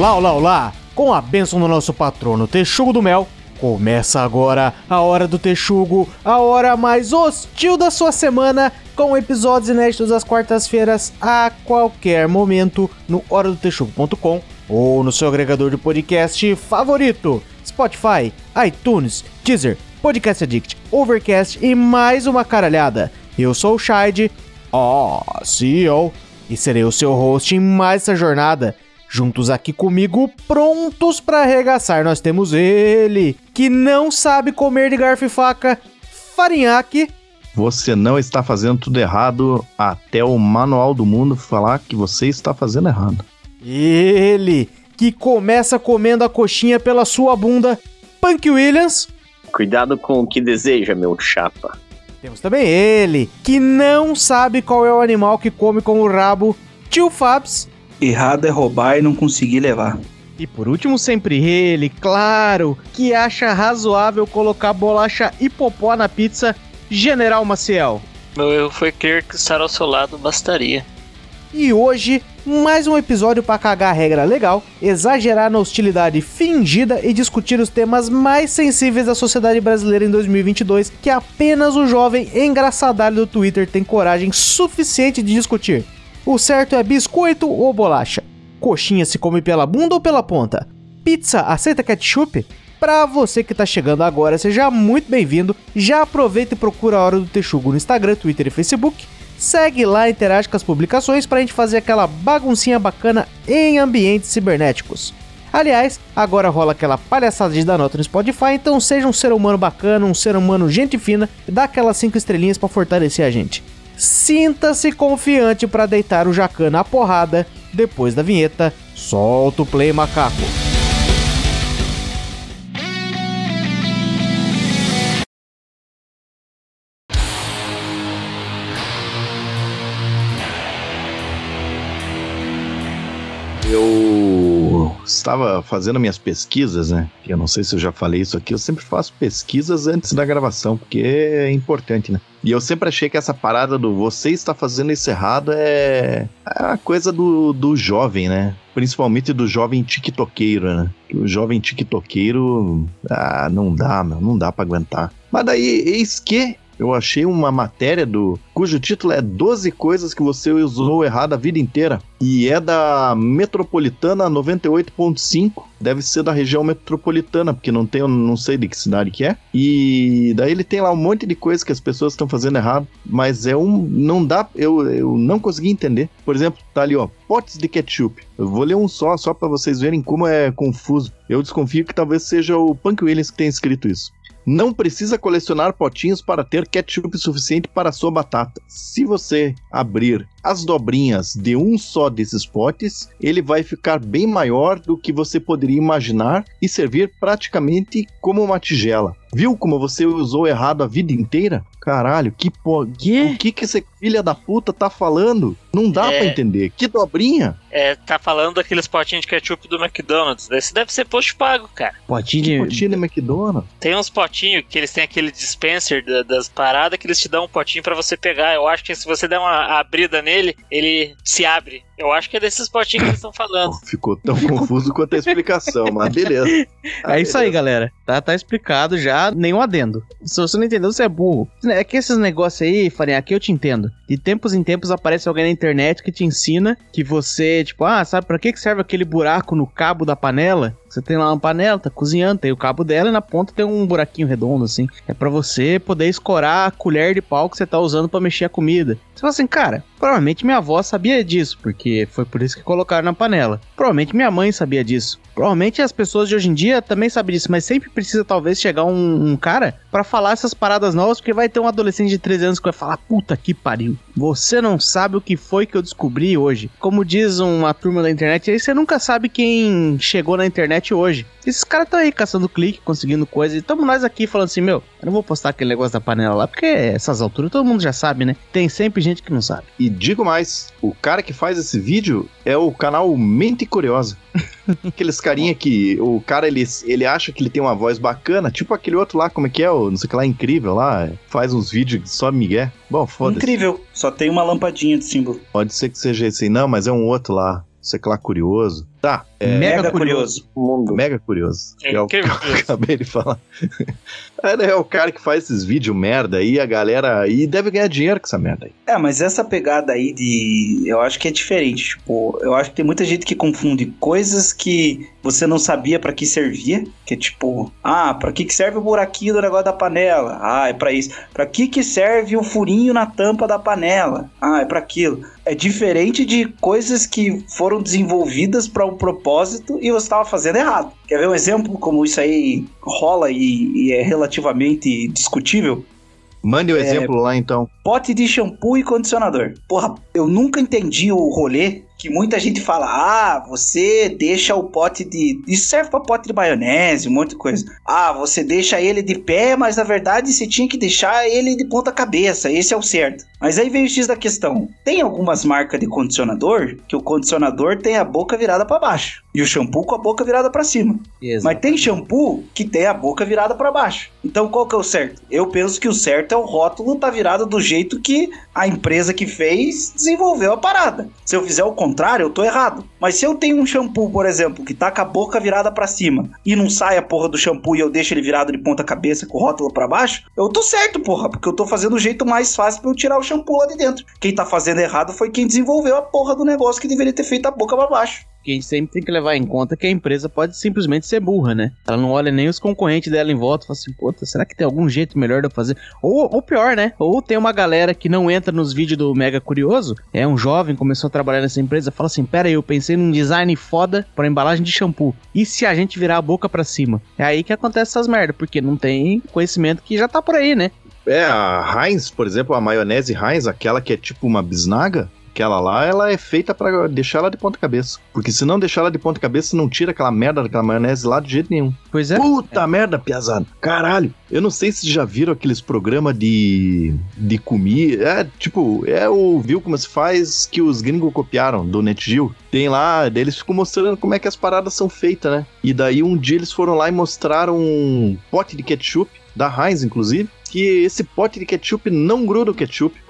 Olá, olá, olá! Com a bênção do nosso patrono Texugo do Mel, começa agora a Hora do Texugo, a hora mais hostil da sua semana, com episódios inéditos às quartas-feiras a qualquer momento no horadotexugo.com ou no seu agregador de podcast favorito, Spotify, iTunes, Deezer, Podcast Addict, Overcast e mais uma caralhada. Eu sou o Shide, ó, CEO, e serei o seu host em mais essa jornada. Juntos aqui comigo, prontos para arregaçar, nós temos ele, que não sabe comer de garfo e faca, Farinhaque. Você não está fazendo tudo errado até o manual do mundo falar que você está fazendo errado. Ele, que começa comendo a coxinha pela sua bunda, Punk Williams. Cuidado com o que deseja, meu chapa. Temos também ele, que não sabe qual é o animal que come com o rabo, Tio Fabs. Errado é roubar e não conseguir levar. E por último, sempre ele, claro, que acha razoável colocar bolacha e popó na pizza, General Maciel. Meu erro foi crer que estar ao seu lado bastaria. E hoje, mais um episódio para cagar a regra legal, exagerar na hostilidade fingida e discutir os temas mais sensíveis da sociedade brasileira em 2022 que apenas o jovem engraçadalho do Twitter tem coragem suficiente de discutir. O certo é biscoito ou bolacha? Coxinha se come pela bunda ou pela ponta? Pizza aceita ketchup? Pra você que tá chegando agora, seja muito bem-vindo. Já aproveita e procura a Hora do Texugo no Instagram, Twitter e Facebook. Segue lá, interage com as publicações pra gente fazer aquela baguncinha bacana em ambientes cibernéticos. Aliás, agora rola aquela palhaçada de dar nota no Spotify, então seja um ser humano bacana, um ser humano gente fina dá aquelas 5 estrelinhas para fortalecer a gente. Sinta-se confiante para deitar o Jacan na porrada. Depois da vinheta, solta o play macaco. Estava fazendo minhas pesquisas, né? Eu não sei se eu já falei isso aqui, eu sempre faço pesquisas antes da gravação, porque é importante, né? E eu sempre achei que essa parada do você está fazendo isso errado é, é a coisa do, do jovem, né? Principalmente do jovem tiktokeiro, né? O jovem tiktokeiro, ah, não dá, meu, não dá pra aguentar. Mas daí, eis que eu achei uma matéria do cujo título é 12 coisas que você usou errado a vida inteira e é da Metropolitana 98.5, deve ser da região metropolitana, porque não tem, não sei de que cidade que é. E daí ele tem lá um monte de coisas que as pessoas estão fazendo errado, mas é um não dá, eu, eu não consegui entender. Por exemplo, tá ali, ó, potes de ketchup. Eu vou ler um só, só para vocês verem como é confuso. Eu desconfio que talvez seja o Punk Williams que tenha escrito isso. Não precisa colecionar potinhos para ter ketchup suficiente para sua batata. Se você abrir as dobrinhas de um só desses potes, ele vai ficar bem maior do que você poderia imaginar e servir praticamente como uma tigela. Viu como você usou errado a vida inteira? Caralho, que po... Que? O que que esse filha da puta tá falando? Não dá É. pra entender. Que dobrinha? É, tá falando daqueles potinhos de ketchup do McDonald's. Esse deve ser post pago, cara. Potinho Que de... potinho de McDonald's? Tem uns potinhos que eles têm aquele dispenser da- das paradas que eles te dão um potinho pra você pegar. Eu acho que se você der uma abrida nele, ele se abre. Eu acho que é desses potinhos que eles estão falando. Ficou tão confuso quanto a explicação, mas beleza. Ah, É isso aí, beleza. galera. Tá, tá explicado já, nenhum adendo. Se você não entendeu, você é burro. É que esses negócios aí, Farinha, aqui eu te entendo. De tempos em tempos aparece alguém na internet que te ensina que você, tipo, ah, sabe pra que que serve aquele buraco no cabo da panela? Você tem lá uma panela, tá cozinhando, tem o cabo dela e na ponta tem um buraquinho redondo, assim. É pra você poder escorar a colher de pau que você tá usando pra mexer a comida. Você fala assim, cara, provavelmente minha avó sabia disso, porque foi por isso que colocaram na panela. Provavelmente minha mãe sabia disso. Provavelmente as pessoas de hoje em dia também sabem disso, mas sempre precisa talvez chegar um, um cara pra falar essas paradas novas, porque vai ter um adolescente de 13 anos que vai falar, puta que pariu, você não sabe o que foi que eu descobri hoje. Como diz uma turma da internet, aí você nunca sabe quem chegou na internet hoje. Esses caras estão aí caçando clique, conseguindo coisa, e estamos nós aqui falando assim, meu, eu não vou postar aquele negócio da panela lá, porque essas alturas todo mundo já sabe, né? Tem sempre gente que não sabe. E digo mais, o cara que faz esse vídeo é o canal Mente Curiosa. Aqueles carinha que o cara ele, ele acha que ele tem uma voz bacana, tipo aquele outro lá, como é que é, o não sei o que lá, incrível lá, faz uns vídeos só migué. Bom, foda-se. Incrível. Só tem uma lampadinha de símbolo. Pode ser que seja esse aí, não, mas é um outro lá. sei lá, curioso. Tá, é Mega curioso. Mundo. mega curioso. É que é o que eu acabei de falar. É, né, é o cara que faz esses vídeos merda aí, a galera. E deve ganhar dinheiro com essa merda aí. É, mas essa pegada aí de. Eu acho que é diferente. Tipo, eu acho que tem muita gente que confunde coisas que você não sabia pra que servia. Que é tipo, ah, pra que que serve o buraquinho do negócio da panela? Ah, é pra isso. Pra que que serve o furinho na tampa da panela? Ah, é pra aquilo. É diferente de coisas que foram desenvolvidas para um propósito e você estava fazendo errado. Quer ver um exemplo como isso aí rola e, e é relativamente discutível? Mande o exemplo lá então. Pote de shampoo e condicionador. Porra, eu nunca entendi o rolê que muita gente fala: ah, você deixa o pote de. Isso serve pra pote de maionese, um monte de coisa. Ah, você deixa ele de pé, mas na verdade você tinha que deixar ele de ponta cabeça. Esse é o certo. Mas aí vem o X da questão: tem algumas marcas de condicionador que o condicionador tem a boca virada para baixo e o shampoo com a boca virada para cima. Mas tem shampoo que tem a boca virada para baixo. Então qual que é o certo? Eu penso que o certo é o rótulo tá virado do jeito que a empresa que fez desenvolveu a parada. Se eu fizer o contrário, eu tô errado. Mas se eu tenho um shampoo, por exemplo, que tá com a boca virada para cima e não sai a porra do shampoo e eu deixo ele virado de ponta cabeça com o rótulo para baixo, eu tô certo, porra, porque eu tô fazendo o jeito mais fácil para eu tirar o shampoo lá de dentro. Quem tá fazendo errado foi quem desenvolveu a porra do negócio que deveria ter feito a boca para baixo. que a gente sempre tem que levar em conta que a empresa pode simplesmente ser burra, né? Ela não olha nem os concorrentes dela em volta e fala assim, puta, será que tem algum jeito melhor de eu fazer? Ou, ou pior, né? Ou tem uma galera que não entra nos vídeos do Mega Curioso, é um jovem, começou a trabalhar nessa empresa, fala assim, pera aí, eu pensei num design foda pra embalagem de shampoo. E se a gente virar a boca pra cima? É aí que acontece essas merdas, porque não tem conhecimento que já tá por aí, né? É, a Heinz, por exemplo, a maionese Heinz, aquela que é tipo uma bisnaga, aquela lá, ela é feita pra deixar ela de ponta cabeça. Porque se não deixar ela de ponta cabeça, não tira aquela merda daquela maionese lá de jeito nenhum. Pois é. Puta merda, piazada. Caralho. Eu não sei se já viram aqueles programas de, de comida. É, tipo, é o Viu Como Se Faz que os gringos copiaram do NetGeo. Tem lá, eles ficam mostrando como é que as paradas são feitas, né? E daí um dia eles foram lá e mostraram um pote de ketchup, da Heinz inclusive, que esse pote de ketchup não gruda o ketchup.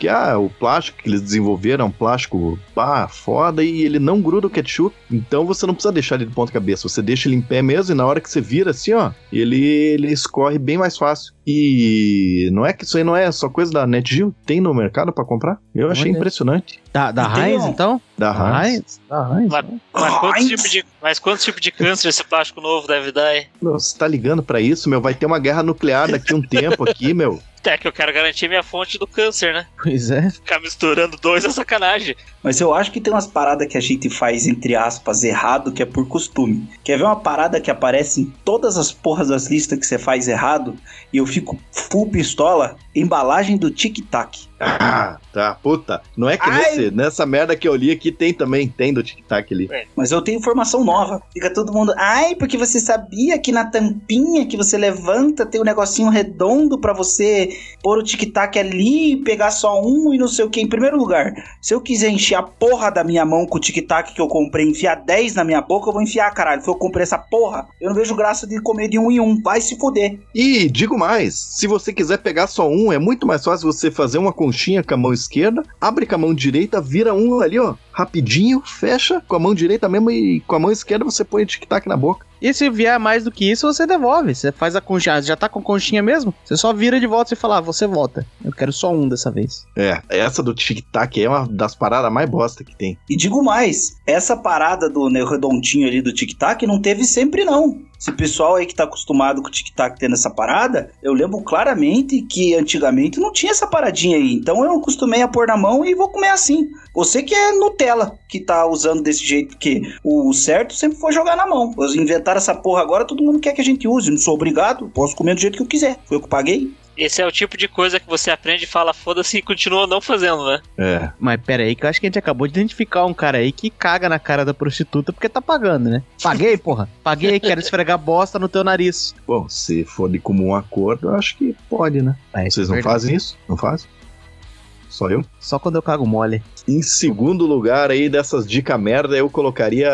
Que ah, o plástico que eles desenvolveram é um plástico pá, foda e ele não gruda o ketchup. Então você não precisa deixar ele de ponta cabeça. Você deixa ele em pé mesmo e na hora que você vira assim, ó, ele, ele escorre bem mais fácil. E não é que isso aí não é só coisa da NetGeo? Tem no mercado pra comprar? Eu achei Olha. impressionante. Da, da Heinz, um- então? Da Heinz. Da Heinz. Mas, mas quantos Heinz. tipos de, mas quantos tipos de câncer esse plástico novo deve dar aí? Meu, Você tá ligando pra isso, meu? Vai ter uma guerra nuclear daqui a um tempo aqui, meu. É que eu quero garantir minha fonte do câncer, né? Pois é. Ficar misturando dois é sacanagem. Mas eu acho que tem umas paradas que a gente faz, entre aspas, errado, que é por costume. Quer ver uma parada que aparece em todas as porras das listas que você faz errado? E eu fico full pistola? Embalagem do Tic Tac. Ah, tá, puta. Não é que Ai. nesse, nessa merda que eu li aqui tem também, tem do tic-tac ali. Mas eu tenho informação nova. Fica todo mundo, ai, porque você sabia que na tampinha que você levanta tem um negocinho redondo pra você pôr o tic-tac ali e pegar só um e não sei o que. Em primeiro lugar, se eu quiser encher a porra da minha mão com o tic-tac que eu comprei, enfiar 10 na minha boca, eu vou enfiar, caralho. Se eu comprei essa porra, eu não vejo graça de comer de um em um. Vai se fuder. E digo mais, se você quiser pegar só um, é muito mais fácil você fazer uma conchinha com a mão esquerda, abre com a mão direita, vira um ali, ó, rapidinho, fecha com a mão direita mesmo e com a mão esquerda você põe tic-tac na boca. E se vier mais do que isso, você devolve. Você faz a conchinha. Já tá com conchinha mesmo? Você só vira de volta e fala, ah, você volta. Eu quero só um dessa vez. É, essa do tic-tac é uma das paradas mais bosta que tem. E digo mais, essa parada do né, redondinho ali do tic-tac não teve sempre não. Esse pessoal aí que tá acostumado com o tic-tac tendo essa parada, eu lembro claramente que antigamente não tinha essa paradinha aí. Então eu acostumei a pôr na mão e vou comer assim. Você que é Nutella que tá usando desse jeito, porque o certo sempre foi jogar na mão. Eles inventaram essa porra agora, todo mundo quer que a gente use. Não sou obrigado, posso comer do jeito que eu quiser. Foi eu que paguei. Esse é o tipo de coisa que você aprende e fala foda-se e continua não fazendo, né? É. Mas pera aí, que eu acho que a gente acabou de identificar um cara aí que caga na cara da prostituta porque tá pagando, né? Paguei, porra. Paguei, quero esfregar bosta no teu nariz. Bom, se for de comum acordo, eu acho que pode, né? É, Vocês não verdade. fazem isso? Não fazem? Só eu? Só quando eu cago mole. Em segundo lugar aí dessas dicas merda, eu colocaria.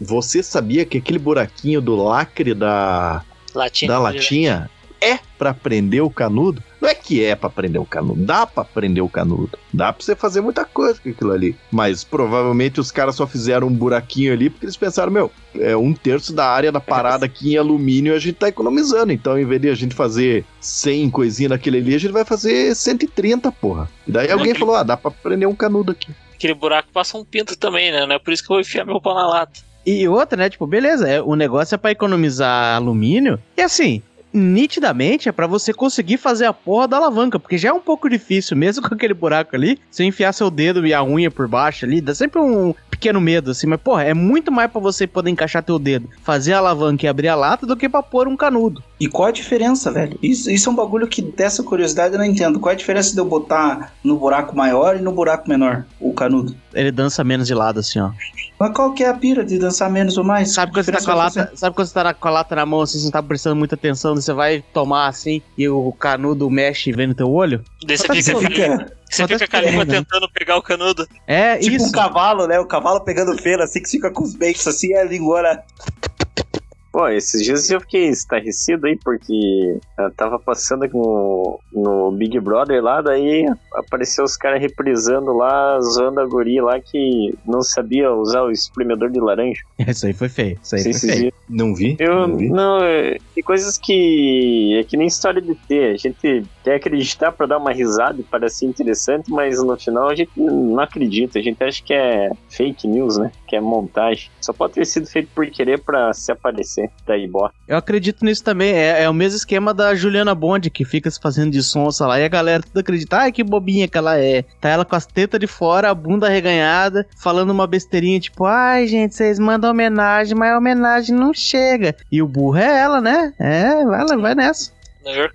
Você sabia que aquele buraquinho do lacre da, Latinha. da latinha é pra prender o canudo. Não é que é pra prender o canudo, dá pra prender o canudo. Dá pra você fazer muita coisa com aquilo ali. Mas provavelmente os caras só fizeram um buraquinho ali porque eles pensaram, meu, é um terço da área da parada aqui em alumínio a gente tá economizando. Então, em vez de a gente fazer 100 coisinha naquele ali, a gente vai fazer 130, porra. E daí alguém aquele- falou, ah, dá pra prender um canudo aqui. Aquele buraco passa um pinto também, né? Não é por isso que eu vou enfiar meu pau na lata. E outra, né? Tipo, beleza, é, o negócio é pra economizar alumínio. E assim, nitidamente é pra você conseguir fazer a porra da alavanca, porque já é um pouco difícil, mesmo com aquele buraco ali, você enfiar seu dedo e a unha por baixo ali, dá sempre um pequeno medo, assim, mas porra, é muito mais pra você poder encaixar teu dedo, fazer a alavanca e abrir a lata do que pra pôr um canudo. E qual a diferença, velho? Isso, isso é um bagulho que dessa curiosidade eu não entendo. Qual a diferença de eu botar no buraco maior e no buraco menor, o canudo? Ele dança menos de lado, assim, ó. Mas qual que é a pira de dançar menos ou mais? Sabe quando você tá com a lata, sabe quando você tá na- com a lata na mão, assim, você não tá prestando muita atenção, você vai tomar assim e o canudo mexe e vem no teu olho? Você Tá fica, bom, Fica, você fica com a língua né? tentando pegar o canudo. É tipo isso. um cavalo, né? O cavalo pegando feira, assim, que fica com os beijos assim, e a língua... Pô, esses dias eu fiquei estarrecido aí, porque eu tava passando no, no Big Brother lá, daí apareceu os caras reprisando lá, zoando a guria lá que não sabia usar o espremedor de laranja. Isso aí foi feio. Isso aí Sei foi feio. Não vi? Eu, não vi. não, é, tem coisas que é que nem história de ter. A gente quer acreditar pra dar uma risada e parecer interessante, mas no final a gente não acredita. A gente acha que é fake news, né? Que é montagem. Só pode ter sido feito por querer pra se aparecer. Daí bota. Eu acredito nisso também. É, é o mesmo esquema da Juliana Bond, que fica se fazendo de sonsa lá e a galera tudo acredita. Ai, que bobinha que ela é. Tá ela com as tetas de fora, a bunda arreganhada, falando uma besteirinha tipo: Ai, gente, vocês mandam homenagem, mas a homenagem não chega. E o burro é ela, né? É, vai, lá, vai nessa.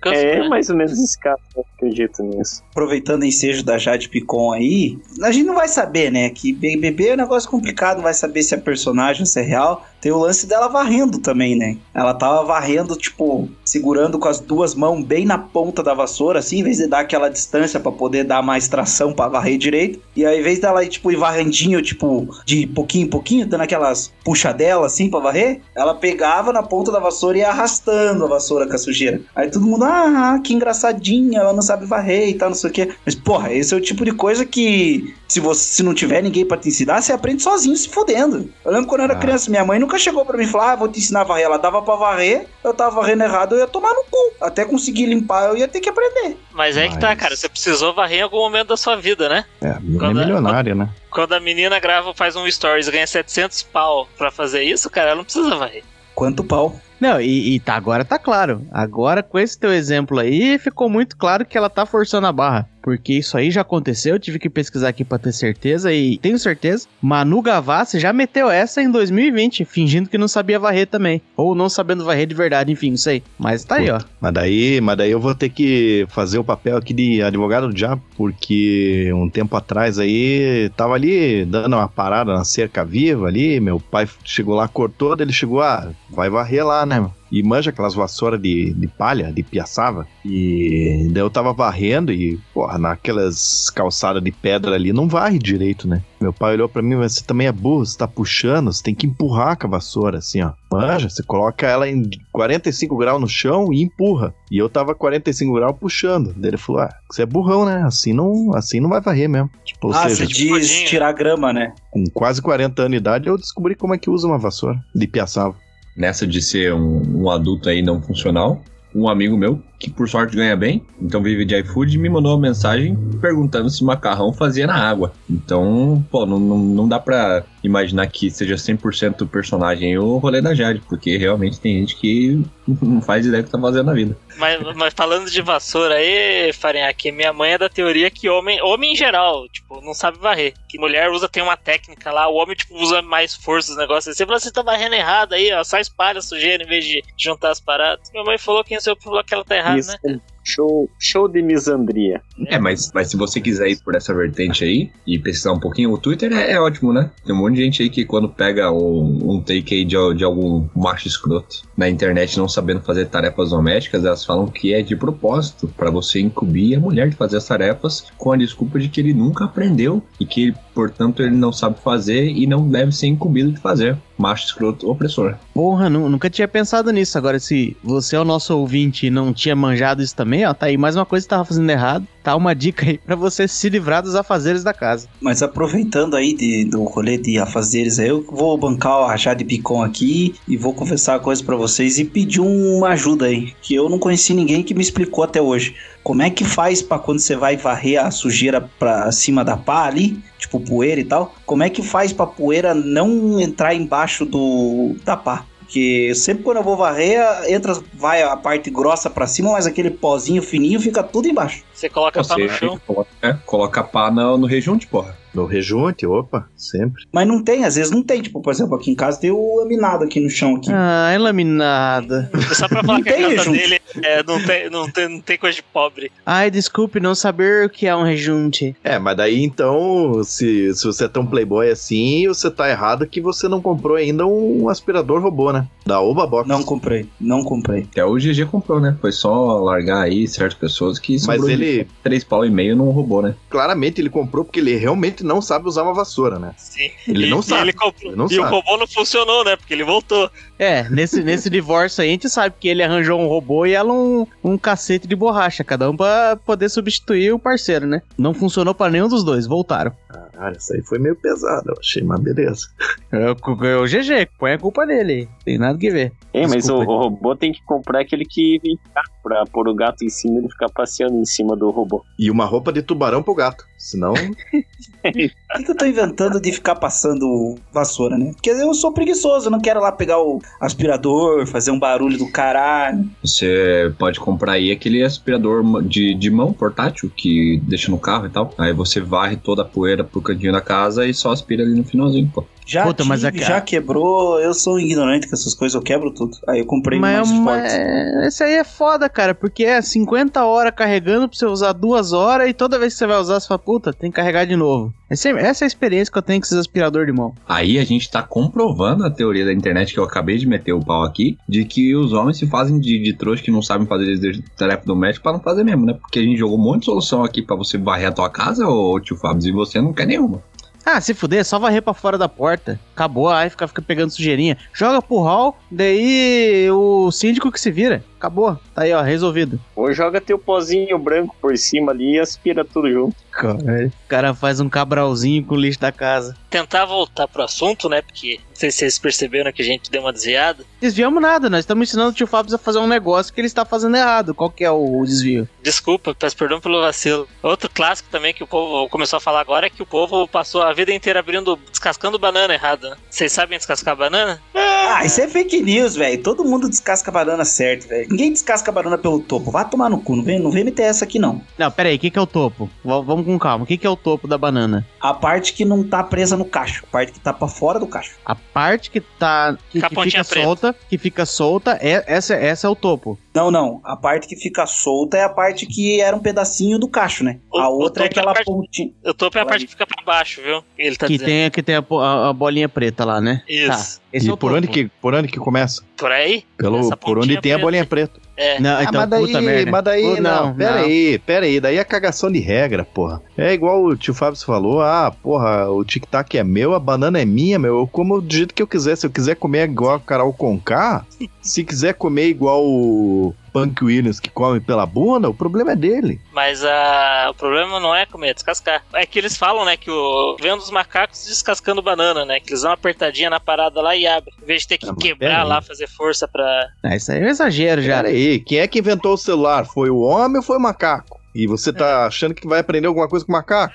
Custom, É né? mais ou menos esse caso, eu acredito nisso. Aproveitando o ensejo da Jade Picon aí, a gente não vai saber, né? Que BBB é um negócio complicado, não vai saber se é personagem ou se é real. Tem o lance dela varrendo também, né? Ela tava varrendo, tipo, segurando com as duas mãos bem na ponta da vassoura, assim, em vez de dar aquela distância pra poder dar mais tração pra varrer direito. E aí, em vez dela ir, tipo, ir varrendinho, tipo, de pouquinho em pouquinho, dando aquelas puxadelas, assim, pra varrer, ela pegava na ponta da vassoura e ia arrastando a vassoura com a sujeira. Aí todo mundo, ah, que engraçadinha, ela não sabe varrer e tal, não sei o quê. Mas, porra, esse é o tipo de coisa que, se você se não tiver ninguém pra te ensinar, você aprende sozinho se fodendo. Eu lembro quando eu era Ah. criança, minha mãe nunca chegou pra mim e falou, ah, vou te ensinar a varrer. Ela dava pra varrer, eu tava varrendo errado, eu ia tomar no cu. Até conseguir limpar, eu ia ter que aprender. Mas é que tá, Mas- cara. Você precisou varrer em algum momento da sua vida, né? É, é Quando- milionária, né? Quando a menina grava, faz um stories e ganha 700 pau pra fazer isso, cara, ela não precisa varrer. Quanto pau. Não, e, e tá, agora tá claro. Agora, com esse teu exemplo aí, ficou muito claro que ela tá forçando a barra. Porque isso aí já aconteceu, eu tive que pesquisar aqui pra ter certeza, e tenho certeza. Manu Gavassi já meteu essa em 2020, fingindo que não sabia varrer também. Ou não sabendo varrer de verdade, enfim, não sei. Mas tá aí, ó. Mas daí, mas daí eu vou ter que fazer o papel aqui de advogado do diabo, porque um tempo atrás aí tava ali dando uma parada na cerca viva ali, meu pai chegou lá, cortou, ele chegou, ah, vai varrer lá, né? E manja aquelas vassouras de, de palha, de piaçava. E daí eu tava varrendo e, porra, naquelas calçadas de pedra ali não varre direito, né? Meu pai olhou pra mim, mas você também é burro, você tá puxando, você tem que empurrar com a vassoura, assim, ó. Manja, você coloca ela em 45 graus no chão e empurra. E eu tava 45 graus puxando. Daí ele falou, ah, você é burrão, né? Assim não, assim não vai varrer mesmo. Tipo, ou ah, seja, você diz pudim. tirar grama, né? com quase 40 anos de idade eu descobri como é que usa uma vassoura de piaçava. Nessa de ser um, um adulto aí não funcional, um amigo meu, que por sorte ganha bem, então vive de iFood, me mandou uma mensagem perguntando se macarrão fazia na água. Então, pô, não, não, não dá pra imaginar que seja 100% personagem o rolê da Jade, porque realmente tem gente que não faz ideia do que tá fazendo na vida. Mas, mas falando de vassoura aí, Farinhaque, minha mãe é da teoria que homem, homem em geral, tipo, não sabe varrer. Que mulher usa, tem uma técnica lá, o homem, tipo, usa mais força os negócios. Você fala, você tá varrendo errado aí, ó, só espalha sujeira em vez de juntar as paradas. Minha mãe falou que seu falou que ela tá errada, Isso, né? Show, show de misandria. É, mas, mas se você quiser ir por essa vertente aí e pesquisar um pouquinho, o Twitter é, é ótimo, né? Tem um monte de gente aí que quando pega um, um take aí de, de algum macho escroto na internet não sabendo fazer tarefas domésticas, elas falam que é de propósito para você incumbir a mulher de fazer as tarefas com a desculpa de que ele nunca aprendeu e que, portanto, ele não sabe fazer e não deve ser incumbido de fazer. Macho escroto opressor. Porra, nu- nunca tinha pensado nisso. Agora, se você é o nosso ouvinte e não tinha manjado isso também, ó, tá aí mais uma coisa que tava fazendo errado. Tá uma dica aí pra você se livrar dos afazeres da casa. Mas aproveitando aí de- do rolê de afazeres aí, eu vou bancar o rachar de picom aqui e vou confessar uma coisa pra vocês e pedir uma ajuda aí, que eu não conheci ninguém que me explicou até hoje. Como é que faz pra quando você vai varrer a sujeira pra cima da pá ali, tipo poeira e tal, como é que faz pra poeira não entrar embaixo do da pá? Porque sempre quando eu vou varrer, entra, vai a parte grossa pra cima, mas aquele pozinho fininho fica tudo embaixo. Você coloca pá Você no chão. coloca, é, coloca pá no, no rejunte, porra. No rejunte, opa, sempre. Mas não tem, às vezes não tem. Tipo, por exemplo, aqui em casa tem o laminado aqui no chão aqui. Ah, é laminada. Só pra falar Não que a tem casa rejunte. dele é, não, tem, não, tem, não tem coisa de pobre. Ai, desculpe não saber o que é um rejunte. É, mas daí então, se, se você é tão playboy assim, você tá errado que você não comprou ainda um aspirador robô, né? Da Oba Box. Não comprei, não comprei. Até o GG comprou, né? Foi só largar aí certas pessoas que Mas ele, três pau e meio num robô, né? claramente, ele comprou porque ele realmente não sabe usar uma vassoura, né? Sim. Ele e, não sabe. ele comprou- Ele não e o sabe. robô não funcionou, né? Porque ele voltou. É, nesse, nesse divórcio aí a gente sabe que ele arranjou um robô e ela um, um cacete de borracha, cada um pra poder substituir o parceiro, né? Não funcionou pra nenhum dos dois, voltaram. Caralho, isso aí foi meio pesado, eu achei, mas beleza. É o, o GG, põe a culpa dele aí. Tem nada que ver. É, mas o, o robô tem que comprar aquele que vem cá pra pôr o gato em cima e ele ficar passeando em cima do robô. E uma roupa de tubarão pro gato. Senão, que, que eu tô inventando de ficar passando vassoura, né? Porque eu sou preguiçoso, eu não quero lá pegar o aspirador, fazer um barulho do caralho. Você pode comprar aí aquele aspirador de, de mão portátil que deixa no carro e tal. Aí você varre toda a poeira pro cantinho da casa e só aspira ali no finalzinho, pô. Já Puta, tive, mas a- já quebrou, eu sou ignorante com essas coisas, eu quebro tudo. Aí eu comprei um Mas mais é uma- forte. é- esse aí é foda, cara, porque é 50 horas carregando pra você usar duas horas e toda vez que você vai usar, você fala, puta, tem que carregar de novo. Essa é, essa é a experiência que eu tenho com esses aspirador de mão. Aí a gente tá comprovando a teoria da internet que eu acabei de meter o pau aqui, de que os homens se fazem de, de trouxa que não sabem fazer exercício de tarefa doméstica pra não fazer mesmo, né? Porque a gente jogou um monte de solução aqui pra você varrer a tua casa, ô tio Fábio, e você não quer nenhuma. Ah, se fuder, só varrer pra fora da porta. Acabou, aí fica, fica pegando sujeirinha. Joga pro hall, daí o síndico que se vira. Acabou. Tá aí, ó, resolvido. Ou joga teu pozinho branco por cima ali e aspira tudo junto. O cara faz um cabralzinho com o lixo da casa. Tentar voltar pro assunto, né? Porque não sei se vocês perceberam que a gente deu uma desviada. Desviamos nada, nós estamos ensinando o tio Fábio a fazer um negócio que ele está fazendo errado. Qual que é o desvio? Desculpa, peço perdão pelo vacilo. Outro clássico também que o povo começou a falar agora é que o povo passou a vida inteira abrindo, descascando banana errada. né? Vocês sabem descascar banana? Ah, isso é fake news, velho. Todo mundo descasca banana certo, velho. Ninguém descasca a banana pelo topo. Vai tomar no cu, não vem, não vem meter essa aqui não. Não, pera aí, o que, que é o topo? V- vamos com calma. O que, que é o topo da banana? A parte que não tá presa no cacho, a parte que tá pra fora do cacho. A parte que tá. que, que fica preta. solta, que fica solta, é, essa, essa é o topo. Não, não. A parte que fica solta é a parte que era um pedacinho do cacho, né? O- A outra é é a aquela parte- pontinha. O topo é a Fala parte que fica pra baixo, viu? Ele tá que dizendo. tem, que tem a, a- a bolinha preta lá, né? Isso. Tá. Esse e é o por onde, que, por onde que começa? Por aí? Pelo, por onde tem a preta. bolinha preta. É. Não, Ah, então, mas daí, puta merda. mas daí, Pô, não, pera não. aí, pera aí, daí é cagação de regra, porra. É igual o tio Fábio falou, ah, porra, o tic-tac é meu, a banana é minha, meu, eu como do jeito que eu quiser. Se eu quiser comer igual a Carol Conká, se quiser comer igual o Punk Williams que come pela bunda, o problema é dele. Mas ah, o problema não é comer, é descascar. É que eles falam, né, que o vendo os macacos descascando banana, né? Que eles dão uma apertadinha na parada lá e abrem. Em vez de ter que Ah, quebrar lá, fazer força pra. Ah, isso aí é um exagero já. Pera aí, quem é que inventou o celular? Foi o homem ou foi o macaco? E você tá achando que vai aprender alguma coisa com o macaco?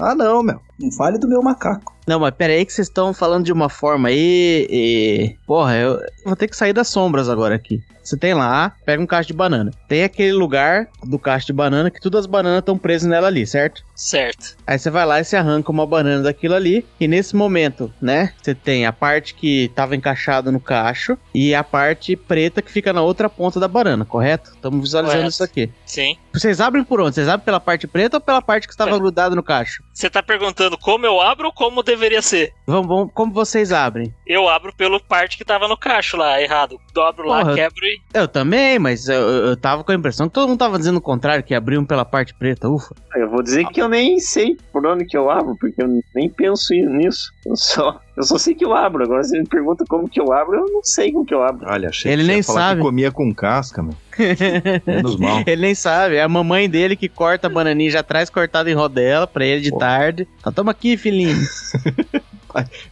Ah, não, meu. Não fale do meu macaco. Não, mas pera aí que vocês estão falando de uma forma aí. E... Porra, eu vou ter que sair das sombras agora aqui. Você tem lá, pega um cacho de banana. Tem aquele lugar do cacho de banana que todas as bananas estão presas nela ali, certo? Certo. Aí você vai lá e você arranca uma banana daquilo ali. E nesse momento, né? Você tem a parte que tava encaixada no cacho e a parte preta que fica na outra ponta da banana, correto? Estamos visualizando Correto. isso aqui. Sim. Vocês abrem por onde? Vocês abrem pela parte preta ou pela parte que estava É. grudada no cacho? Você tá perguntando como eu abro ou como deveria ser? Vamos, vamos, como vocês abrem? Eu abro pelo parte que tava no cacho lá, errado. Dobro lá, Porra. quebro e. Eu também, mas eu, eu eu tava com a impressão que todo mundo tava dizendo o contrário, que abriam pela parte preta, ufa. Eu vou dizer que eu nem sei por onde que eu abro, porque eu nem penso nisso. Eu só, eu só sei que eu abro. Agora você me pergunta como que eu abro, eu não sei como que eu abro. Olha, achei Ele que nem falar sabe. que comia com casca, mano. Menos mal. Ele nem sabe, é a mamãe dele que corta a bananinha, já traz cortada em rodela pra ele de Pô. tarde. Então toma aqui, filhinho.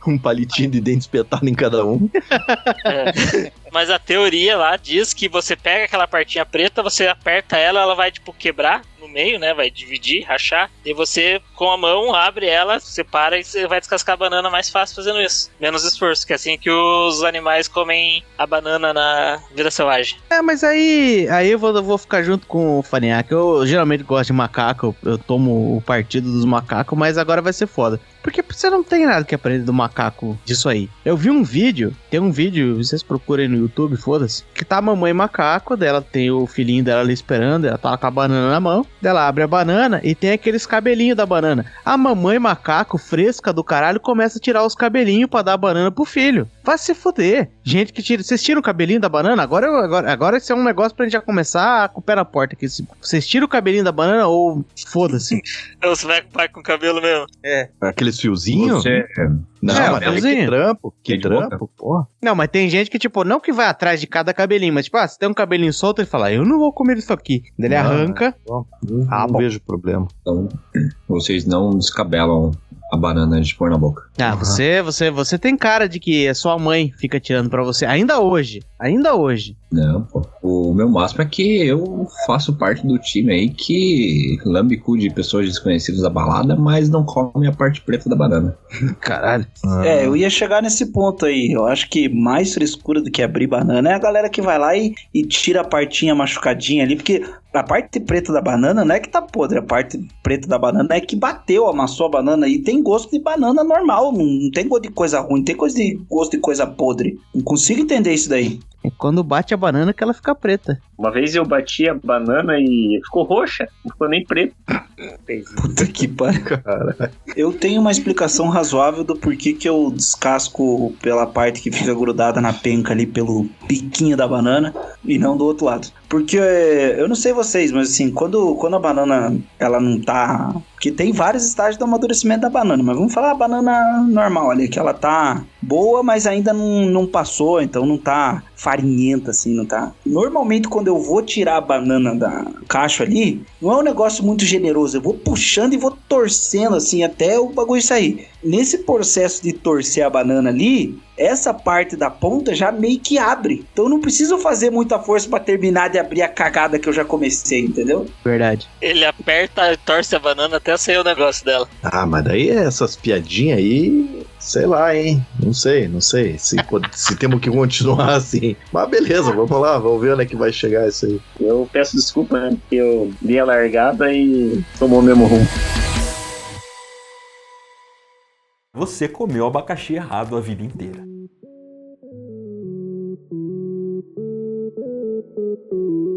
Um palitinho de dente espetado em cada um. É. Mas a teoria lá diz que você pega aquela partinha preta, você aperta ela, ela vai tipo quebrar no meio, né? Vai dividir, rachar. E você com a mão abre ela, separa e você vai descascar a banana mais fácil fazendo isso. Menos esforço, que é assim que os animais comem a banana na vida selvagem. É, mas aí, aí eu vou, eu vou ficar junto com o Farinha, que eu geralmente gosto de macaco, eu tomo o partido dos macacos, mas agora vai ser foda. Porque você não tem nada que aprender do macaco disso aí. Eu vi um vídeo, tem um vídeo, vocês procurem no YouTube, foda-se, que tá a mamãe macaco, dela tem o filhinho dela ali esperando, ela tá com a banana na mão, dela abre a banana e tem aqueles cabelinhos da banana. A mamãe macaco, fresca do caralho, começa a tirar os cabelinhos pra dar a banana pro filho. Vai se foder. Gente que tira. Vocês tiram o cabelinho da banana? Agora, eu- agora, agora esse é um negócio pra gente já começar com o pé na porta aqui. Se- Vocês tiram o cabelinho da banana ou foda-se? Você vai com com cabelo mesmo. Aqueles fiozinhos? Você, Não, É, mas que trampo. Que Que de boca. trampo, porra. Não, mas tem gente que, tipo, não que vai atrás de cada cabelinho, mas, tipo, ah, se tem um cabelinho solto, ele fala, eu não vou comer isso aqui. Daí ele Não, arranca. Bom, Ah, não bom. vejo problema. então, vocês não descabelam a banana de pôr na boca. Ah, Aham. você, você, você tem cara de que a sua mãe fica tirando pra você. Ainda hoje. Ainda hoje. Não, pô. O meu máximo é que eu faço parte do time aí que lambe cu de pessoas desconhecidas da balada, mas não come a parte preta da banana. Caralho. É, eu ia chegar nesse ponto aí. Eu acho que mais frescura do que abrir banana é a galera que vai lá e, e tira a partinha machucadinha ali, porque a parte preta da banana não é que tá podre, a parte preta da banana é que bateu, amassou a banana e tem gosto de banana normal, não, não tem gosto de coisa ruim, não tem coisa de gosto de coisa podre. Não consigo entender isso daí. É quando bate a banana que ela fica preta. Uma vez eu bati a banana e ficou roxa, não ficou nem preta. Puta que pariu. Eu tenho uma explicação razoável do porquê que eu descasco pela parte que fica grudada na penca ali, pelo piquinho da banana, e não do outro lado. Porque é, eu não sei vocês, mas assim, quando, quando a banana ela não tá. Porque tem vários estágios do amadurecimento da banana, mas vamos falar a banana normal ali, que ela tá boa, mas ainda não, não passou, então não tá farinhenta assim, não tá. Normalmente quando eu vou tirar a banana da caixa ali, não é um negócio muito generoso, eu vou puxando e vou torcendo assim até o bagulho sair. Nesse processo de torcer a banana ali, essa parte da ponta já meio que abre. Então eu não preciso fazer muita força pra terminar de abrir a cagada que eu já comecei, entendeu? Verdade. Ele aperta e torce a banana até sair o negócio dela. Ah, mas daí essas piadinhas aí, sei lá, hein? Não sei, não sei. Se, se temos que continuar assim. Mas beleza, vamos lá, vamos ver onde é que vai chegar isso aí. Eu peço desculpa, né? Porque eu dei a largada e tomou o mesmo rumo. Você comeu abacaxi errado a vida inteira.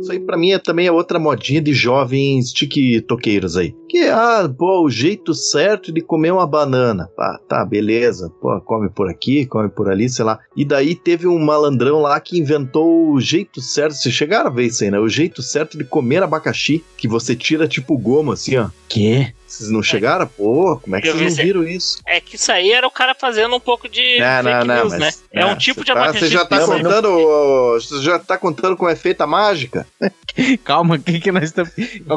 Isso aí pra mim é também é outra modinha de jovens tiktoqueiros aí. Que é, ah, pô, o jeito certo de comer uma banana. Ah, tá, beleza. Pô, come por aqui, come por ali, sei lá. E daí teve um malandrão lá que inventou o jeito certo. Vocês chegaram a ver isso aí, né? O jeito certo de comer abacaxi. Que você tira tipo goma, assim, ó. Que? Vocês não chegaram? Pô, como é que Eu vocês vi não viram isso? É que isso aí era o cara fazendo um pouco de Não, fake não, não, news, mas- né? É um tipo de tá- abacaxi. Você já tá Não, não- contando. Você já tá contando como é feita a mágica? Calma, o que que nós estamos...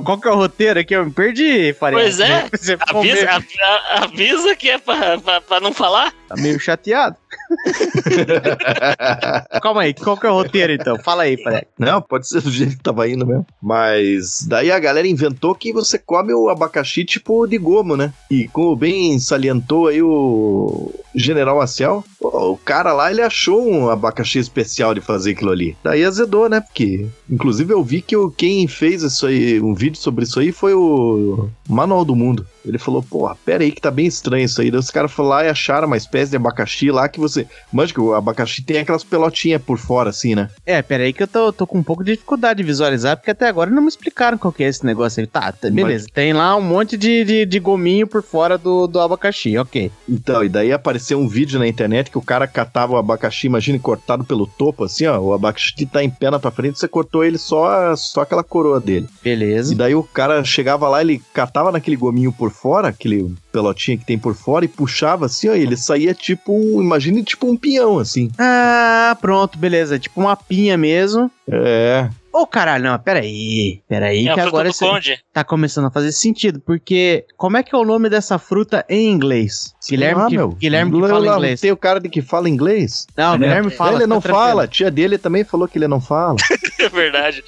Qual que é o roteiro aqui? Eu me perdi, Faria. Pois é. Avisa, avisa que é pra, pra, pra não falar. Tá meio chateado. Calma aí, qual que é o roteiro então? Fala aí, Fred. Não, pode ser do jeito que tava indo mesmo. Mas daí a galera inventou que você come o abacaxi tipo de gomo, né? E como bem salientou aí o General Maciel, o cara lá ele achou um abacaxi especial de fazer aquilo ali. Daí azedou, né? Porque, inclusive, eu vi que quem fez isso aí, um vídeo sobre isso aí foi o Manual do Mundo. Ele falou, pô, pera aí que tá bem estranho isso aí. Daí os caras foram lá e acharam uma espécie de abacaxi lá que você. Manja que o abacaxi tem aquelas pelotinhas por fora, assim, né? É, pera aí que eu tô, tô com um pouco de dificuldade de visualizar, porque até agora não me explicaram qual que é esse negócio aí. Tá, tá, beleza. Tem lá um monte de, de, de gominho por fora do, do abacaxi, ok. Então, e daí apareceu um vídeo na internet que o cara catava o abacaxi, imagine, cortado pelo topo, assim, ó. O abacaxi tá em pé na tua frente, você cortou ele só, só aquela coroa dele. Beleza. E daí o cara chegava lá, ele catava naquele gominho por fora, aquele pelotinha que tem por fora, e puxava assim, ó, e ele saía tipo um, imagine tipo um pinhão, assim. Ah, pronto, beleza. Tipo uma pinha mesmo. É. Ô, caralho, não, peraí. Peraí, É que agora conde. tá começando a fazer sentido. Porque como é que é o nome dessa fruta em inglês? Guilherme, Ah, que, meu. Guilherme que fala lá inglês. Tem o cara de que fala inglês. Não, o Guilherme fala. ele não tranquilo. fala, a tia dele também falou que ele não fala. É verdade.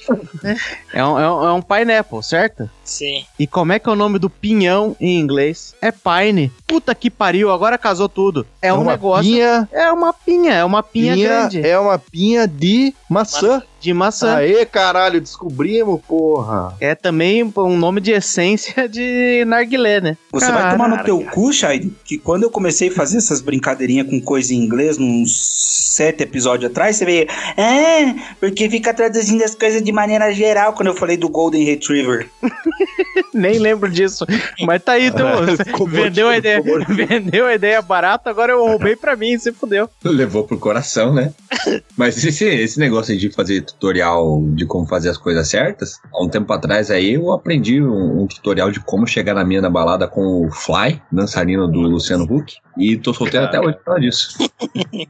É um, é, um, é um pineapple, certo? Sim. E como é que é o nome do pinhão em inglês? É pine. Puta que pariu, agora casou tudo. É, um uma negócio. Pinha, É uma pinha, é uma pinha, pinha grande. é uma pinha de maçã. De maçã. Aê, caralho, descobrimos, porra. É também um nome de essência de narguilé, né? Você vai tomar no teu cu, Shai, que quando eu comecei a fazer essas brincadeirinhas com coisa em inglês, uns sete episódios atrás, você veio, ah, porque fica traduzindo as coisas de maneira geral, quando eu falei do Golden Retriever. Nem lembro disso. Mas tá aí, então. vendeu, a ideia, vendeu a ideia barata, agora eu roubei pra mim, você fudeu. Levou pro coração, né? Mas esse, esse negócio aí de fazer tutorial de como fazer as coisas certas, há um tempo atrás aí eu aprendi um, um tutorial de como chegar na minha na balada com o Fly, dançarino do Luciano Huck, e tô solteiro até hoje por causa disso.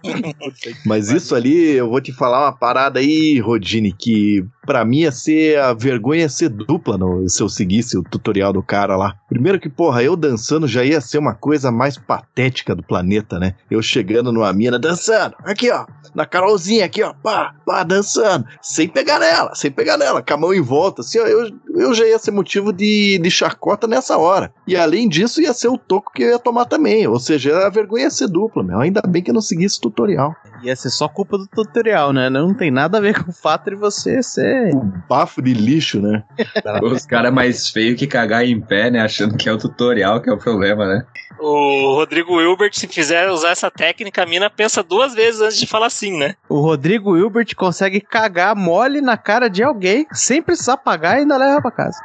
Mas isso ali, eu vou te falar uma parada aí, Rodine, que pra mim ia ser a vergonha ser dupla no, se eu seguisse o tutorial do cara lá. Primeiro que, porra, eu dançando já ia ser uma coisa mais patética do planeta, né? Eu chegando numa mina dançando, aqui ó, na Carolzinha aqui ó, pá, pá, dançando, sem pegar nela, sem pegar nela, com a mão em volta, assim ó, eu, eu já ia ser motivo de, de chacota nessa hora. E além disso, ia ser o toco que eu ia tomar também, ou seja, a vergonha ia ser dupla, meu. Ainda bem que eu não segui esse tutorial. Ia ser só culpa do tutorial, né? Não tem nada a ver com o fato de você ser. Bafo de lixo, né? Os caras mais feios que cagar em pé, né? Achando que é o tutorial que é o problema, né? O Rodrigo Wilbert, se fizer usar essa técnica, a mina pensa duas vezes antes de falar sim, né? O Rodrigo Hilbert consegue cagar mole na cara de alguém sem precisar pagar e ainda leva pra casa.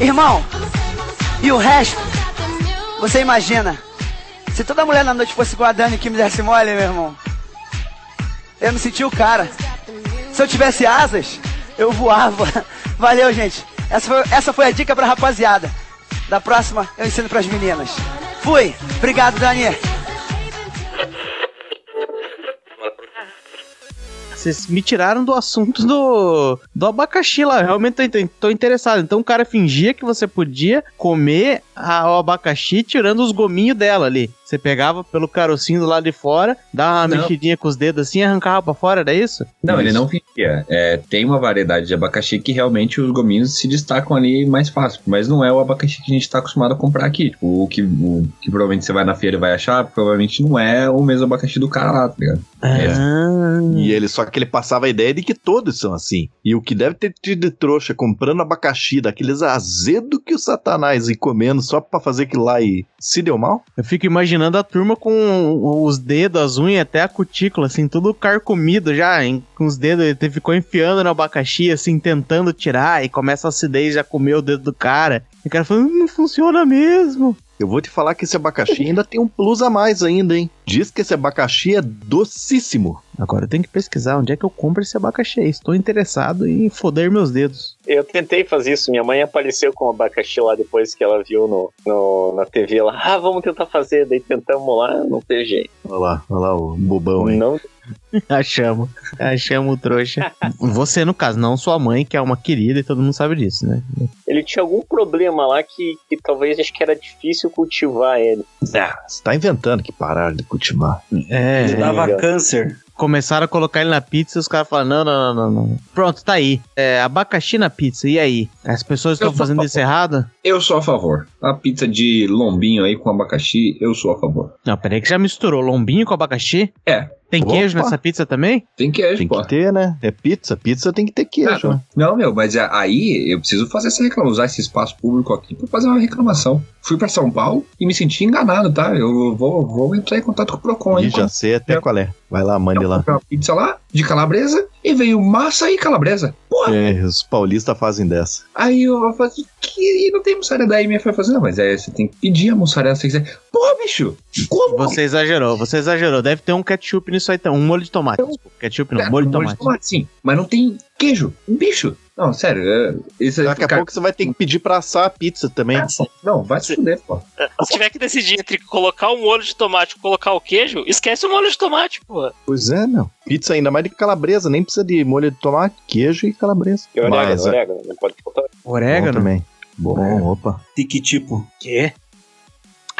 Irmão, e o resto? Você imagina? Se toda mulher na noite fosse igual a Dani que me desse mole, meu irmão. Eu não senti o cara. Se eu tivesse asas, eu voava. Valeu, gente. Essa foi, essa foi a dica pra rapaziada. Da próxima, eu ensino pras meninas. Fui. Obrigado, Dani. Vocês me tiraram do assunto do, do abacaxi lá. Eu Realmente tô, tô- interessado. Então o cara fingia que você podia comer a- o abacaxi tirando os gominhos dela ali. Você pegava pelo carocinho do lado de fora, dava uma Não. mexidinha com os dedos assim e arrancava pra fora, era isso? Não, ele não fingia. É, tem uma variedade de abacaxi que realmente os gominhos se destacam ali mais fácil. Mas não é o abacaxi que a gente tá acostumado a comprar aqui. Tipo, o que, o que provavelmente você vai na feira e vai achar, provavelmente não é o mesmo abacaxi do cara lá, tá ligado? É. Ah. E ele só que ele passava a ideia de que todos são assim. E o que deve ter tido de trouxa comprando abacaxi daqueles azedo que o satanás e comendo só pra fazer aquilo lá e se deu mal? Eu fico imaginando a turma com os dedos, as unhas, até a cutícula, assim, tudo carcomido já, com os dedos, ele ficou enfiando no abacaxi, assim, tentando tirar, e começa a acidez já comer o dedo do cara. E o cara falando, não funciona mesmo. Eu vou te falar que esse abacaxi ainda tem um plus a mais ainda, hein? Diz que esse abacaxi é docíssimo. Agora eu tenho que pesquisar onde é que eu compro esse abacaxi. Estou interessado em foder meus dedos. Eu tentei fazer isso. Minha mãe apareceu com o abacaxi lá depois que ela viu no, no- na TV lá. Ah, vamos tentar fazer. Daí tentamos lá, não teve jeito. Olha lá, olha lá o bobão, hein? Não, Achamos. Achamos o trouxa. Você, no caso, não sua mãe, que é uma querida e todo mundo sabe disso, né? ele tinha algum problema lá que, que talvez acho que era difícil cultivar ele. Ah, você tá inventando que pararam de cultivar. É, Ele dava câncer. começaram a colocar ele na pizza e os caras falaram, não, não, não, não, não. Pronto, tá aí. É, abacaxi na pizza, e aí? As pessoas estão fazendo isso errado? Eu sou a favor. A pizza de lombinho aí com abacaxi, eu sou a favor. Não, peraí que já misturou lombinho com abacaxi? É. Tem Opa. queijo nessa pizza também? Tem queijo, Tem pô. que ter, né? É pizza. Pizza tem que ter queijo, Ah, né? Não, meu, mas a- aí eu preciso fazer essa reclamação, usar esse espaço público aqui pra fazer uma reclamação. Fui pra São Paulo e me senti enganado, tá? Eu vou, vou entrar em contato com o Procon aí. Ih, já sei até Eu- qual é. Vai lá, mande Eu lá. comprei uma pizza lá, de calabresa, e veio massa e calabresa. Porra, É, os paulistas fazem dessa. aí eu falei, que não tem mussarela. Daí minha foi fazer, não, mas aí você tem que pedir a mussarela se você quiser. Porra, bicho, como? Você exagerou, você exagerou. Deve ter um ketchup nisso aí, então. Um molho de tomate. Desculpa, ketchup não, É, molho de molho tomate. sim, mas não tem queijo. Bicho, não, sério. É, isso Daqui a cara, pouco você vai ter que pedir pra assar a pizza também. Não, vai se fuder, pô. Se tiver que decidir entre colocar o molho de tomate e colocar o queijo, esquece o molho de tomate, porra. Pois é, meu. Pizza ainda mais de calabresa, nem precisa de molho de tomate, queijo e calabresa. E orégano, Mas, é, orégano, não pode faltar. bom Orégano? também. Bom, opa. De que tipo? Quê?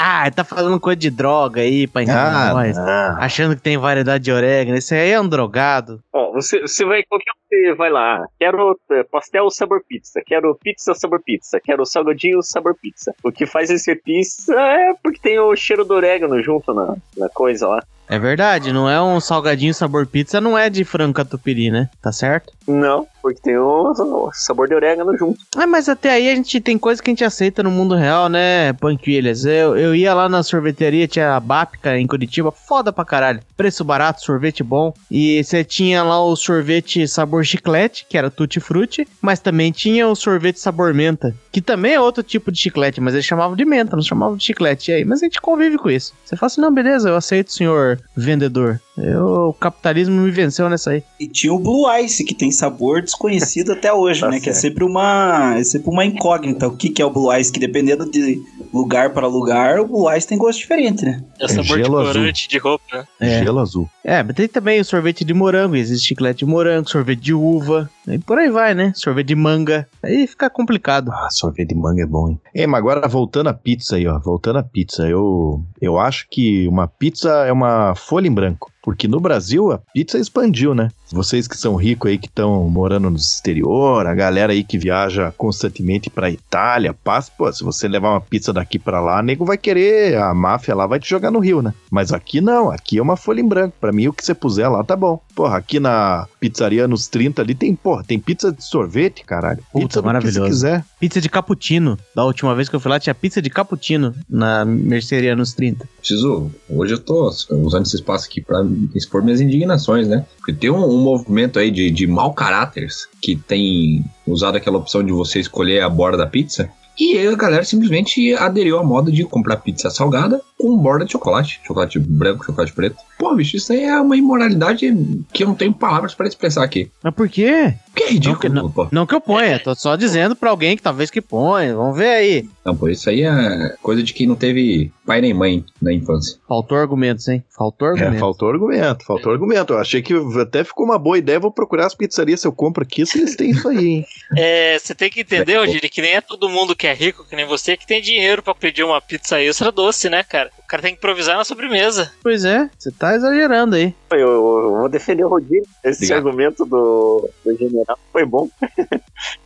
Ah, ele tá falando coisa de droga aí pra enganar Ah, nós. não. Achando que tem variedade de orégano. Esse aí é um drogado. Ó, você, você vai, qualquer um você vai lá, quero eh, pastel sabor pizza, quero pizza sabor pizza, quero salgadinho sabor pizza. O que faz ele ser pizza é porque tem o cheiro do orégano junto na, na coisa lá. É verdade, não é um salgadinho sabor pizza, não é de frango catupiry, né? Tá certo? Não, porque tem o, o sabor de orégano junto. Ah, mas até aí a gente tem coisa que a gente aceita no mundo real, né, Panquilhas? Eu, eu ia lá na sorveteria, tinha a Bápica em Curitiba, foda pra caralho. Preço barato, sorvete bom. E você tinha lá o sorvete sabor chiclete, que era tutti frutti, mas também tinha o sorvete sabor menta, que também é outro tipo de chiclete, mas eles chamavam de menta, não chamavam de chiclete. E aí, mas a gente convive com isso. Você fala assim, não, beleza, eu aceito, senhor vendedor. Eu, o capitalismo me venceu nessa aí. E tinha o Blue Ice, que tem sabor desconhecido até hoje, Tá né? Que é certo. sempre uma, é sempre uma incógnita. O que, que é o Blue Ice? Que dependendo de lugar para lugar, o Blue Ice tem gosto diferente, né? É o sabor de gelo azul. corante de roupa. né? É. Gelo azul. É, mas tem também o sorvete de morango, existe chiclete de morango, sorvete de uva, e por aí vai, né? Sorvete de manga. Aí fica complicado. Ah, sorvete de manga é bom, hein? É, mas agora voltando à pizza aí, ó. Voltando à pizza, eu, eu acho que uma pizza é uma folha em branco. Porque no Brasil a pizza expandiu, né? Vocês que são ricos aí, que estão morando no exterior, a galera aí que viaja constantemente pra Itália, passa, pô, se você levar uma pizza daqui pra lá, nego vai querer, a máfia lá vai te jogar no rio, né? Mas aqui não, aqui é uma folha em branco. Pra mim, o que você puser lá tá bom. Porra, aqui na pizzaria nos 30 ali tem, porra, tem pizza de sorvete, caralho. Puta, Pizza do que maravilhoso. você quiser. Pizza de cappuccino. Da última vez que eu fui lá, tinha pizza de cappuccino na mercearia nos 30. Preciso. Hoje eu tô usando esse espaço aqui pra expor minhas indignações, né? Porque tem um, um movimento aí de, de mau caráteres que tem usado aquela opção de você escolher a borda da pizza. E aí a galera simplesmente aderiu à moda de comprar pizza salgada com borda de chocolate. Chocolate branco, chocolate preto. Pô, bicho, isso aí é uma imoralidade que eu não tenho palavras pra expressar aqui. Mas por quê? Que é ridículo, Não, pô. Não que eu ponha, tô só dizendo pra alguém que talvez que ponha. Vamos ver aí. Não, pô, isso aí é coisa de quem não teve pai nem mãe na infância. Faltou argumentos, hein? Faltou É, argumentos. faltou argumento, faltou argumento. Eu achei que até ficou uma boa ideia. Vou procurar as pizzarias se eu compro aqui, se eles têm isso aí, hein? É, você tem que entender, Rogério, que nem é todo mundo que é rico, que nem você, que tem dinheiro pra pedir uma pizza extra doce, né, cara? O cara tem que improvisar na sobremesa. Pois é, você tá exagerando aí. Eu, eu vou defender o Rodrigo. Esse Obrigado. argumento do, do general foi bom,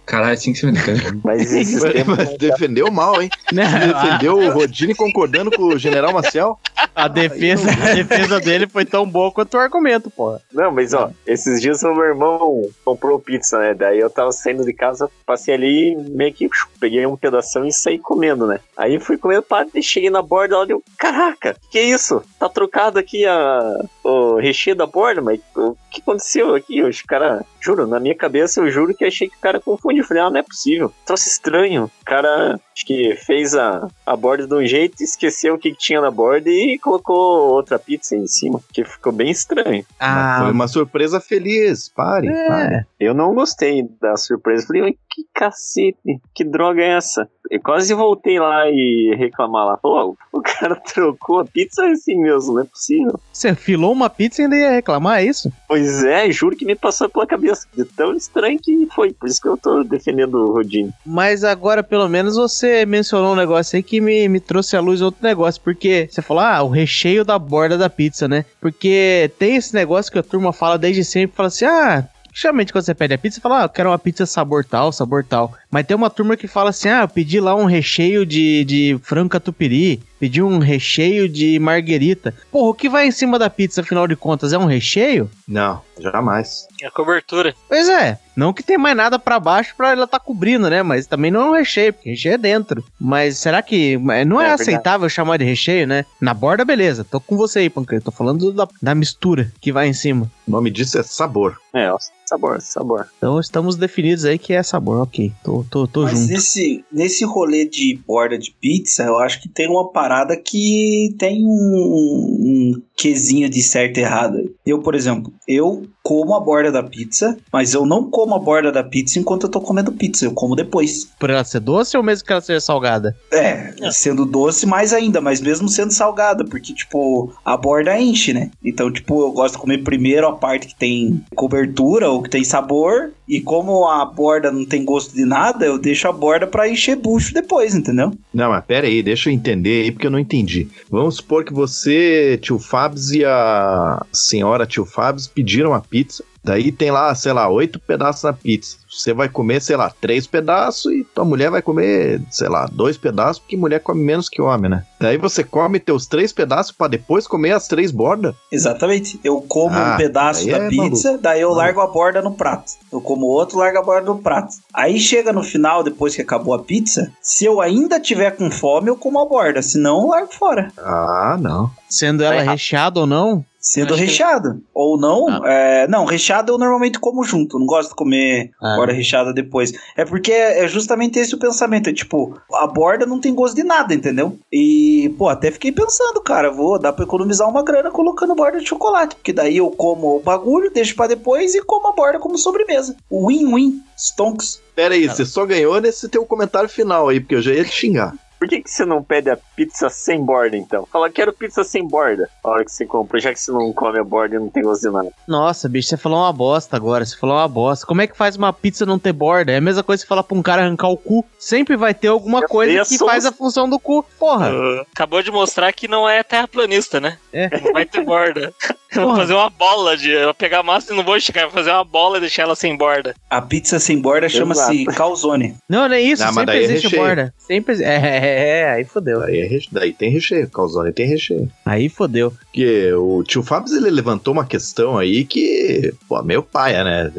Caralho, assim que entende. mas esses Mas, defendeu mal, hein? Defendeu o Rodine concordando com o General Maciel. A defesa, a defesa dele foi tão boa quanto o argumento, porra. Não, mas ó, esses dias o meu irmão comprou pizza, né? Daí eu tava saindo de casa, passei ali, meio que peguei um pedação e saí comendo, né? Aí fui comendo, pá, e cheguei na borda lá, deu, caraca, que isso? Tá trocado aqui a, o recheio da borda, mas o que aconteceu aqui? Os cara, juro, na minha cabeça eu juro que achei que o cara confundiu. Eu falei, ah, não é possível. Troço estranho. O cara Acho que fez a, a borda de um jeito, esqueceu o que, que tinha na borda e colocou outra pizza em cima, que ficou bem estranho. Ah, Foi uma surpresa feliz. Pare, pare. é. Eu não gostei da surpresa. Falei, "Ué, que cacete, que droga é essa? Eu quase voltei lá e reclamar lá. Falou, "Ó, o cara trocou a pizza assim mesmo, não é possível. Você filou uma pizza e ainda ia reclamar, é isso? Pois é, juro que me passou pela cabeça. De tão estranho que foi. Por isso que eu tô defendendo o Rodinho. Mas agora, pelo menos, você mencionou um negócio aí que me, me trouxe à luz outro negócio. Porque você falou, ah, o recheio da borda da pizza, né? Porque tem esse negócio que a turma fala desde sempre, fala assim, ah. Geralmente quando você pede a pizza, você fala, ah, eu quero uma pizza sabor tal, sabor tal. Mas tem uma turma que fala assim, ah, eu pedi lá um recheio de, de frango catupiry, pedi um recheio de marguerita. Porra, o que vai em cima da pizza, afinal de contas, é um recheio? Não, jamais. É a cobertura. Pois é, não que tem mais nada pra baixo pra ela tá cobrindo, né? Mas também não é um recheio, porque recheio é dentro. Mas será que não é, É verdade. aceitável chamar de recheio, né? Na borda, beleza. Tô com você aí, Panqueiro. Tô falando da, da mistura que vai em cima. O nome disso é sabor. É, ó, sabor, sabor. Então estamos definidos aí que é sabor, ok. Tô, tô, tô Mas junto. nesse, nesse rolê de borda de pizza, eu acho que tem uma parada que tem um, um quesinho de certo e errado. Eu, por exemplo, eu como a borda da pizza, mas eu não como a borda da pizza enquanto eu tô comendo pizza, eu como depois. Por ela ser doce ou mesmo que ela seja salgada? É, sendo doce mais ainda, mas mesmo sendo salgada, porque, tipo, a borda enche, né? Então, tipo, eu gosto de comer primeiro a parte que tem cobertura ou que tem sabor, e como a borda não tem gosto de nada, eu deixo a borda pra encher bucho depois, entendeu? Não, mas pera aí, deixa eu entender aí, porque eu não entendi. Vamos supor que você, tio Fabs e a senhora tio Fabs pediram a pizza. Daí tem lá, sei lá, oito pedaços na pizza. Você vai comer, sei lá, três pedaços e tua mulher vai comer, sei lá, dois pedaços, porque mulher come menos que homem, né? Daí você come teus três pedaços pra depois comer as três bordas. Exatamente. Eu como Ah, um pedaço da é pizza, daí eu largo a borda no prato. Eu como outro, largo a borda no prato. Aí chega no final, depois que acabou a pizza, se eu ainda tiver com fome, eu como a borda, senão eu largo fora. Ah, não. Sendo ela errado. recheada ou não? Sendo Acho que- recheado. Ou não, é, não, recheado eu normalmente como junto. Não gosto de comer Ah. borda recheada depois. É porque é justamente esse o pensamento. É tipo, a borda não tem gosto de nada, entendeu? E, pô, até fiquei pensando, cara, vou dar pra economizar uma grana colocando borda de chocolate. Porque daí eu como o bagulho, deixo pra depois e como a borda como sobremesa. Win-win. Stonks. Pera aí, você só ganhou nesse teu comentário final aí, porque eu já ia te xingar. Por que, que você não pede a pizza sem borda, então? Fala, quero pizza sem borda. A hora que você compra, já que você não come a borda e não tem gosto de nada. Nossa, bicho, você falou uma bosta agora. Você falou uma bosta. Como é que faz uma pizza não ter borda? É a mesma coisa que falar pra um cara arrancar o cu. Sempre vai ter alguma Eu coisa que faz a função do cu. Porra. Ah, Acabou de mostrar que não é terraplanista, né? É. Não vai ter borda. Eu vou fazer uma bola de. Eu vou pegar a massa e não vou esticar, vou fazer uma bola e deixar ela sem borda. A pizza sem borda chama-se calzone. Não, não é isso. Não, sempre é existe recheio. borda. Sempre exi- é, é, é, aí fodeu. Daí, é reche- daí tem recheio, calzone tem recheio. Aí fodeu. Porque o tio Fábio ele levantou uma questão aí que, pô, meio paia, né?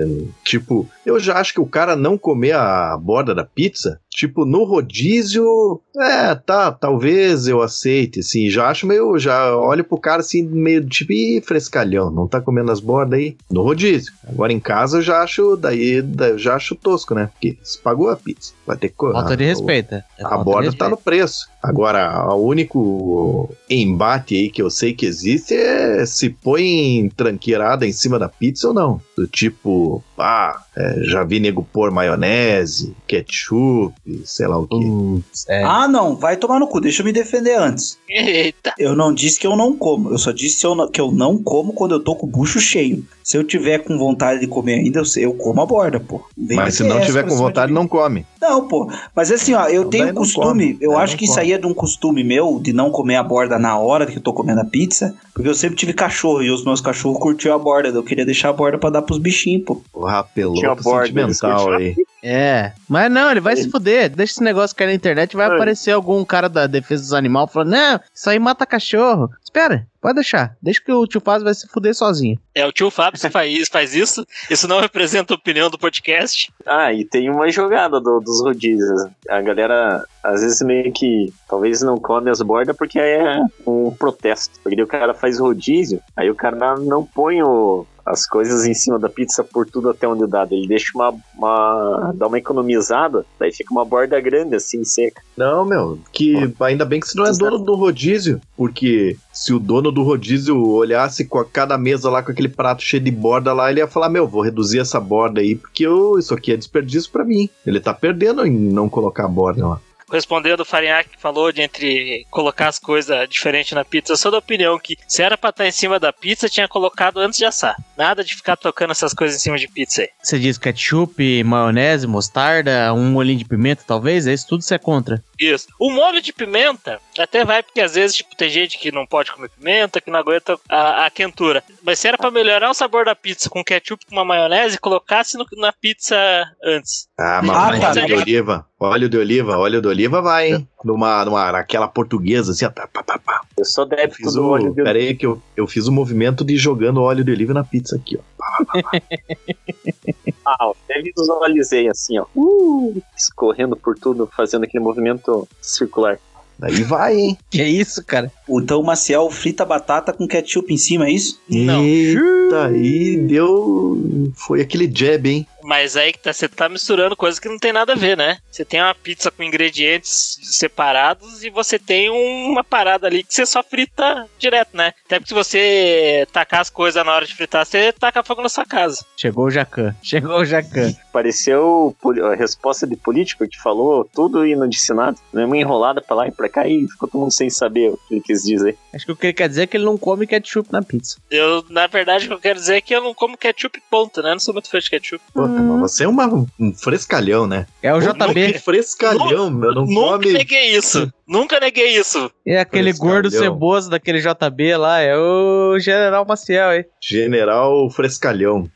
Tipo, eu já acho que o cara não comer a borda da pizza, tipo, no rodízio, é, tá, talvez eu aceite, assim, já acho meio, já olho pro cara assim, meio tipo, ih, frescalhão, não tá comendo as bordas aí, no rodízio. Agora em casa eu já acho, daí, daí eu já acho tosco, né? Porque se pagou a pizza, vai ter que Falta de a- respeito. É a falta borda de tá no respeito. preço. Agora, o único embate aí que eu sei que existe é se põe tranqueirada em cima da pizza ou não. Do tipo, ah, é, já vi nego pôr maionese, ketchup, sei lá o que. Putz, é. Ah, não, vai tomar no cu, deixa eu me defender antes. Eita. Eu não disse que eu não como, eu só disse eu não- que eu não como quando eu tô com o bucho cheio. Se eu tiver com vontade de comer ainda, eu, sei- eu como a borda, pô. Vem Mas se não tiver com vontade, não come. Não, pô. Mas assim, ó, eu Então tenho não costume, come. eu acho não que isso aí é de um costume meu, de não comer a borda na hora que eu tô comendo a pizza, porque eu sempre tive cachorro e os meus cachorros curtiam a borda, eu queria deixar a borda pra dar pros bichinhos, pô. O borda, sentimental aí. É, mas não, ele vai se fuder. Deixa esse negócio cair na internet vai É. aparecer algum cara da defesa dos animais falando: Não, isso aí mata cachorro. Espera, pode deixar. Deixa que o tio Faz vai se fuder sozinho. É o tio Fábio que faz, faz isso. Isso não representa a opinião do podcast. Ah, e tem uma jogada do- dos rodízios. A galera, às vezes, meio que talvez não come as bordas porque é um protesto. Porque daí o cara faz rodízio, aí o cara não põe o, as coisas em cima da pizza por tudo até onde dá. Ele deixa uma, uma. dá uma economizada, daí fica uma borda grande assim, seca. Não, meu, que ainda bem que você não é dono do rodízio, porque se o dono do rodízio olhasse com a- cada mesa lá com aquele prato cheio de borda lá, ele ia falar: Meu, vou reduzir essa borda aí, porque eu, isso aqui é desperdício pra mim. Ele tá perdendo em não colocar a borda lá. Respondendo o Farinhaque que falou de entre colocar as coisas diferentes na pizza, eu sou da opinião que se era pra estar em cima da pizza, tinha colocado antes de assar. Nada de ficar tocando essas coisas em cima de pizza aí. Você diz ketchup, maionese, mostarda, um molhinho de pimenta, talvez? É Isso tudo você é contra. Isso. O molho de pimenta até vai, porque às vezes tipo, tem gente que não pode comer pimenta, que não aguenta a, a quentura. Mas se era pra melhorar o sabor da pizza com ketchup com uma maionese, colocasse no- na pizza antes. Ah, Ah, mas tá. óleo de oliva, óleo de oliva, óleo de oliva vai, hein? Numa, numa, naquela portuguesa assim, ó, tá, pá, pá, pá. Eu sou Eu débito fiz do o, óleo de pera aí que eu, eu fiz o movimento de jogando óleo de oliva na pizza aqui, ó. Ah, até visualizei assim, ó. Uh, escorrendo por tudo, fazendo aquele movimento circular. Daí vai, hein? Que isso, cara? Então o Maciel frita batata com ketchup em cima, é isso? Não. Eita, aí deu. Foi aquele jab, hein? Mas aí que tá, você tá misturando coisas que não tem nada a ver, né? Você tem uma pizza com ingredientes separados e você tem uma parada ali que você só frita direto, né? Até porque se você tacar as coisas na hora de fritar, você taca fogo na sua casa. Chegou o Jacan. Chegou o Jacan. Pareceu a resposta de político que falou tudo e não disse nada. Né? Uma enrolada pra lá e pra cá e ficou todo mundo sem saber o que ele quis dizer. Acho que o que ele quer dizer é que ele não come ketchup na pizza. Eu, na verdade, o que eu quero dizer é que eu não como ketchup ponto, né? Eu não sou muito fã de ketchup. Puta, mas você é uma, um frescalhão, né? É o Que JB. frescalhão, meu. Não Nunca come. neguei isso. Nunca neguei isso. É aquele Frescalhão. gordo ceboso daquele JB lá. É o General Maciel, hein? General Frescalhão.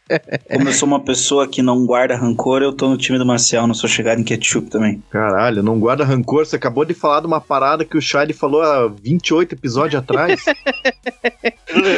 Como eu sou uma pessoa que não guarda rancor, eu tô no time do Marcel, não sou chegado em ketchup também. Caralho, não guarda rancor. Você acabou de falar de uma parada que o Shade falou há 28 episódios atrás.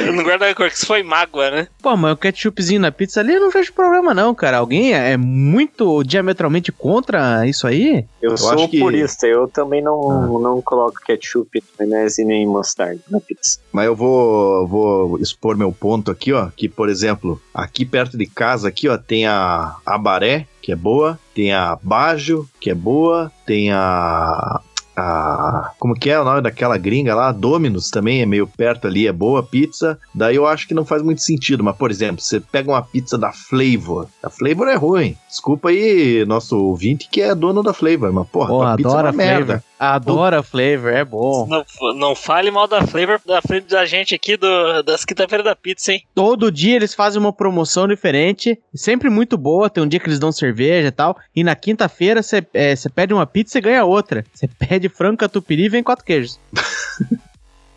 Eu não guardo rancor, que isso foi mágoa, né? Pô, mas o ketchupzinho na pizza ali eu não vejo problema não, cara. Alguém é muito diametralmente contra isso aí? Eu, acho sou que- purista, eu também não, não coloco ketchup, maionese nem mostarda na pizza. Mas eu vou, vou expor meu ponto aqui, ó. Que, por exemplo, aqui perto de casa, aqui, ó, tem a Abaré, que é boa. Tem a Bajo, que é boa. Tem a. A, como que é o nome daquela gringa lá? Dominus também é meio perto ali, é boa pizza. Daí eu acho que não faz muito sentido. Mas, por exemplo, você pega uma pizza da Flavor. A Flavor é ruim. Desculpa aí, nosso ouvinte que é dono da Flavor. Mas, porra, Pô, a pizza é adora uma merda. Adora flavor, é bom. Não, não fale mal da Flavor da frente da gente aqui do, das quinta-feira da pizza, hein? Todo dia eles fazem uma promoção diferente, sempre muito boa. Tem um dia que eles dão cerveja e tal. E na quinta-feira você é, você pede uma pizza e ganha outra. Você pede frango catupiry e vem quatro queijos.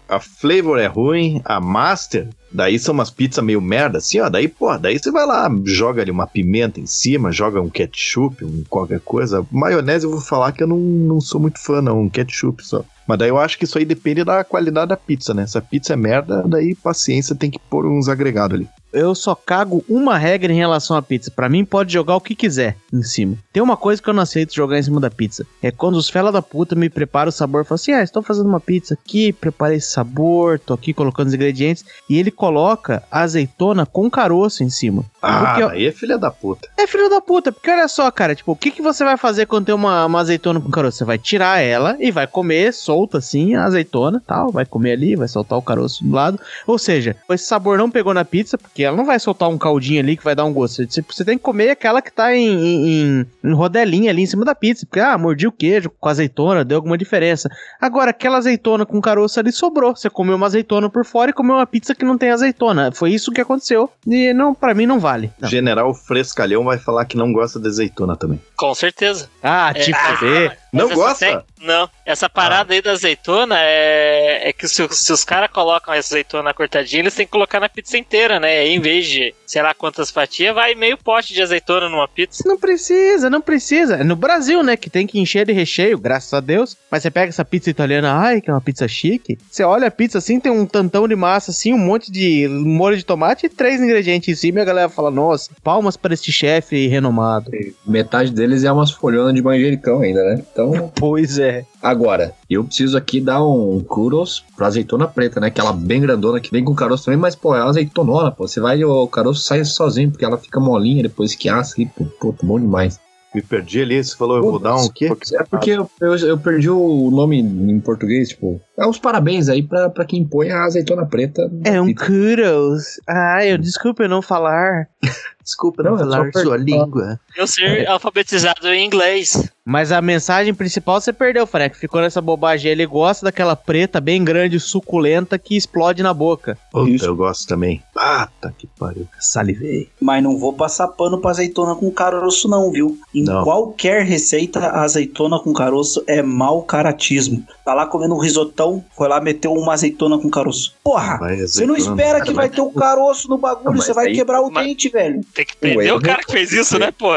A Flavor é ruim, a Master, daí são umas pizzas meio merda, assim, ó. Daí, pô, daí você vai lá, joga ali uma pimenta em cima, joga um ketchup, um qualquer coisa. Maionese eu vou falar que eu não, não sou muito fã, não, um ketchup só. Mas daí eu acho que isso aí depende da qualidade da pizza, né? Se a pizza é merda, daí paciência tem que pôr uns agregados ali. Eu só cago uma regra em relação à pizza. Pra mim, pode jogar o que quiser em cima. Tem uma coisa que eu não aceito jogar em cima da pizza. É quando os fela da puta me preparam o sabor. Falam assim, ah, estou fazendo uma pizza aqui, preparei esse sabor, tô aqui colocando os ingredientes. E ele coloca azeitona com caroço em cima. Ah, Porque daí é filha da puta. É filho da puta, porque olha só, cara, tipo, o que, que você vai fazer quando tem uma, uma azeitona com caroço? Você vai tirar ela e vai comer solta assim a azeitona, tal, vai comer ali, vai soltar o caroço do lado. Ou seja, esse sabor não pegou na pizza, porque ela não vai soltar um caldinho ali que vai dar um gosto. Você, você tem que comer aquela que tá em, em, em- rodelinha ali em cima da pizza, porque, ah, mordi o queijo com azeitona, deu alguma diferença. Agora, aquela azeitona com caroço ali sobrou. Você comeu uma azeitona por fora e comeu uma pizza que não tem azeitona. Foi isso que aconteceu. E não, para mim não vale. Não. General Frescalhão vai falar que não gosta de azeitona também. Com certeza. Ah, É, te ah, fuder. Não gosta? tem- Não. Essa parada aí da azeitona é, é que se, se os caras colocam essa azeitona cortadinha, eles têm que colocar na pizza inteira, né? Aí, em vez de, sei lá quantas fatias, vai meio pote de azeitona numa pizza. Não precisa, não precisa. É no Brasil, né, que tem que encher de recheio, graças a Deus. Mas você pega essa pizza italiana, ai, que é uma pizza chique. Você olha a pizza assim, tem um tantão de massa assim, um monte de molho de tomate e três ingredientes em cima. E a galera fala, nossa, palmas para este chefe renomado. Metade deles é umas folhonas de manjericão ainda, né? Então Então, Pois é. agora, eu preciso aqui dar um kudos pra azeitona preta, né? Aquela bem grandona que vem com caroço também, mas, pô, é uma azeitonona, pô. Você vai e o caroço sai sozinho, porque ela fica molinha depois que assa ali, pô, pô, bom demais. Me perdi ali, você falou, eu vou dar um quê? É porque eu, eu, eu perdi o nome em português, tipo. É os parabéns aí pra, pra quem põe a azeitona preta. É um kudos. Ah, eu desculpa eu não falar. Desculpa não falar sua língua. Eu ser alfabetizado em inglês. Mas a mensagem principal você perdeu, Frank. Ficou nessa bobagem. Ele gosta daquela preta bem grande, suculenta, que explode na boca. Puta, Isso. eu gosto também. Ah, tá que pariu. Salivei. Mas não vou passar pano pra azeitona com caroço, não, viu? Em Não. qualquer receita, a azeitona com caroço é mau caratismo. Tá lá comendo um risotão, foi lá meteu uma azeitona com caroço. Porra! Você não espera que vai ter o caroço no bagulho, Não, você vai aí- quebrar o mas- dente, velho. Tem que prender erro o cara que fez isso, né, pô?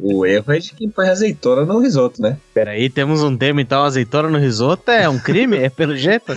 O erro é de quem põe azeitona no risoto, né? Peraí, temos um tema então, azeitona no risoto é um crime? é pelo jeito?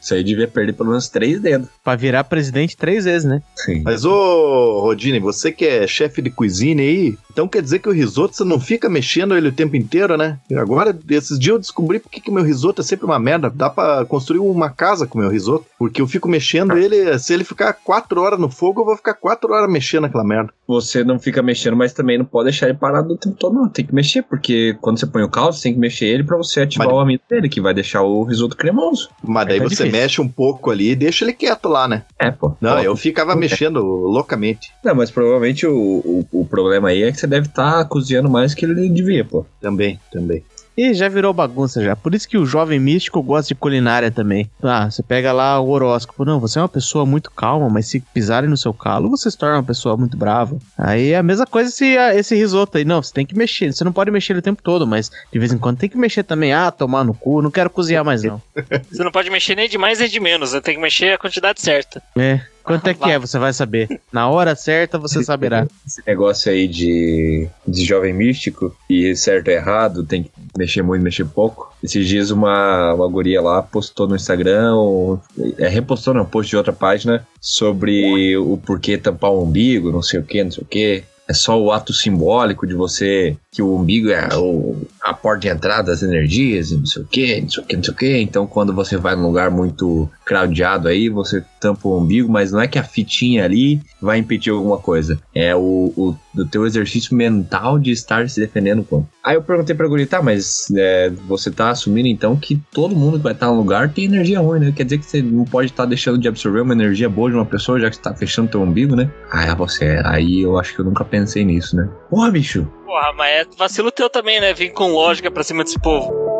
Isso aí devia perder pelo menos três dedos. Pra virar presidente três vezes, né? Sim. Mas, ô, Rodine, você que é chefe de cozinha aí, então quer dizer que o risoto você não fica mexendo ele o tempo inteiro, né? E agora, esses dias eu descobri porque que o meu risoto é sempre uma merda. Dá pra construir uma casa com o meu risoto. Porque eu fico mexendo ele, se ele ficar quatro horas no fogo, eu vou ficar quatro horas mexendo aquela merda. Você não fica mexendo, mas também não pode deixar ele parado o tempo todo, não. Tem que mexer, porque quando você põe o caldo, você tem que mexer ele pra você ativar Mas- o amido dele, que vai deixar o risoto cremoso. Mas daí você difícil. mexe um pouco ali e deixa ele quieto lá, né? É, pô. Não, Pô, eu ficava mexendo loucamente. Não, mas provavelmente o, o, o problema aí é que você deve estar cozinhando mais que ele devia, pô. Também, também. E já virou bagunça já. Por isso que o jovem místico gosta de culinária também. Ah, você pega lá o horóscopo. Não, você é uma pessoa muito calma, mas se pisarem no seu calo, você se torna uma pessoa muito brava. Aí é a mesma coisa se ah, esse risoto aí. Não, você tem que mexer. Você não pode mexer o tempo todo, mas de vez em quando tem que mexer também. Ah, tomar no cu, não quero cozinhar mais não. Você não pode mexer nem de mais nem de menos, né? Tem que mexer a quantidade certa. É. Quanto é que é? Você vai saber. Na hora certa você saberá. Esse negócio aí de, de jovem místico e certo e errado, tem que mexer muito, mexer pouco. Esses dias uma, uma guria lá postou no Instagram, ou, é, repostou não, post de outra página, sobre o porquê tampar o umbigo, não sei o que, não sei o que. É só o ato simbólico de você, que o umbigo é o, a porta de entrada das energias, e não sei o que, não sei o que, não sei o que. Então, quando você vai num lugar muito crowdado aí, você tampa o umbigo, mas não é que a fitinha ali vai impedir alguma coisa. É o, o do teu exercício mental de estar se defendendo com. Aí eu perguntei pra Guri, tá, mas é, você tá assumindo então que todo mundo que vai estar no lugar tem energia ruim, né? Quer dizer que você não pode estar deixando de absorver uma energia boa de uma pessoa, já que você tá fechando teu umbigo, né? Ah, você, aí eu acho que eu nunca pensei nisso, né? Porra, bicho! Porra, mas é vacilo teu também, né? Vim com lógica pra cima desse povo.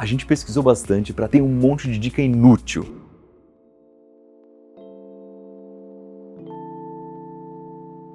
A gente pesquisou bastante para ter um monte de dica inútil.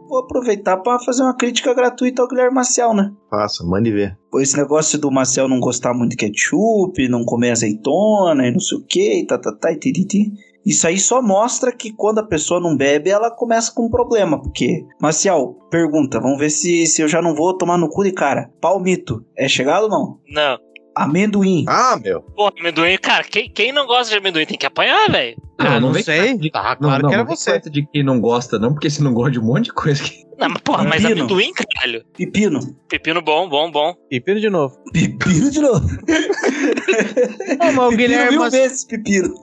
Vou aproveitar pra fazer uma crítica gratuita ao Guilherme Maciel, né? Faça, mande ver. Pô, Esse negócio do Marcel não gostar muito de ketchup, não comer azeitona e não sei o que, e tá, tá, tá, e tititi. Isso aí só mostra que quando a pessoa não bebe, ela começa com um problema. Porque, Marcial, pergunta, vamos ver se, se eu já não vou tomar no cu de cara. Palmito, é chegado ou não? Não. Amendoim. Ah, meu. Porra, amendoim, cara, quem, quem não gosta de amendoim tem que apanhar, velho. Ah, não com sei. de- Tá, não, claro não, que era não você. de quem não gosta, não, porque você não gosta de um monte de coisa que. Não, mas porra, mas amendoim, caralho. Pepino. Pepino bom, bom, bom. Pepino de novo. Pepino de novo. Não, mas o Pepino Guilherme mil Maciel- vezes, pepino.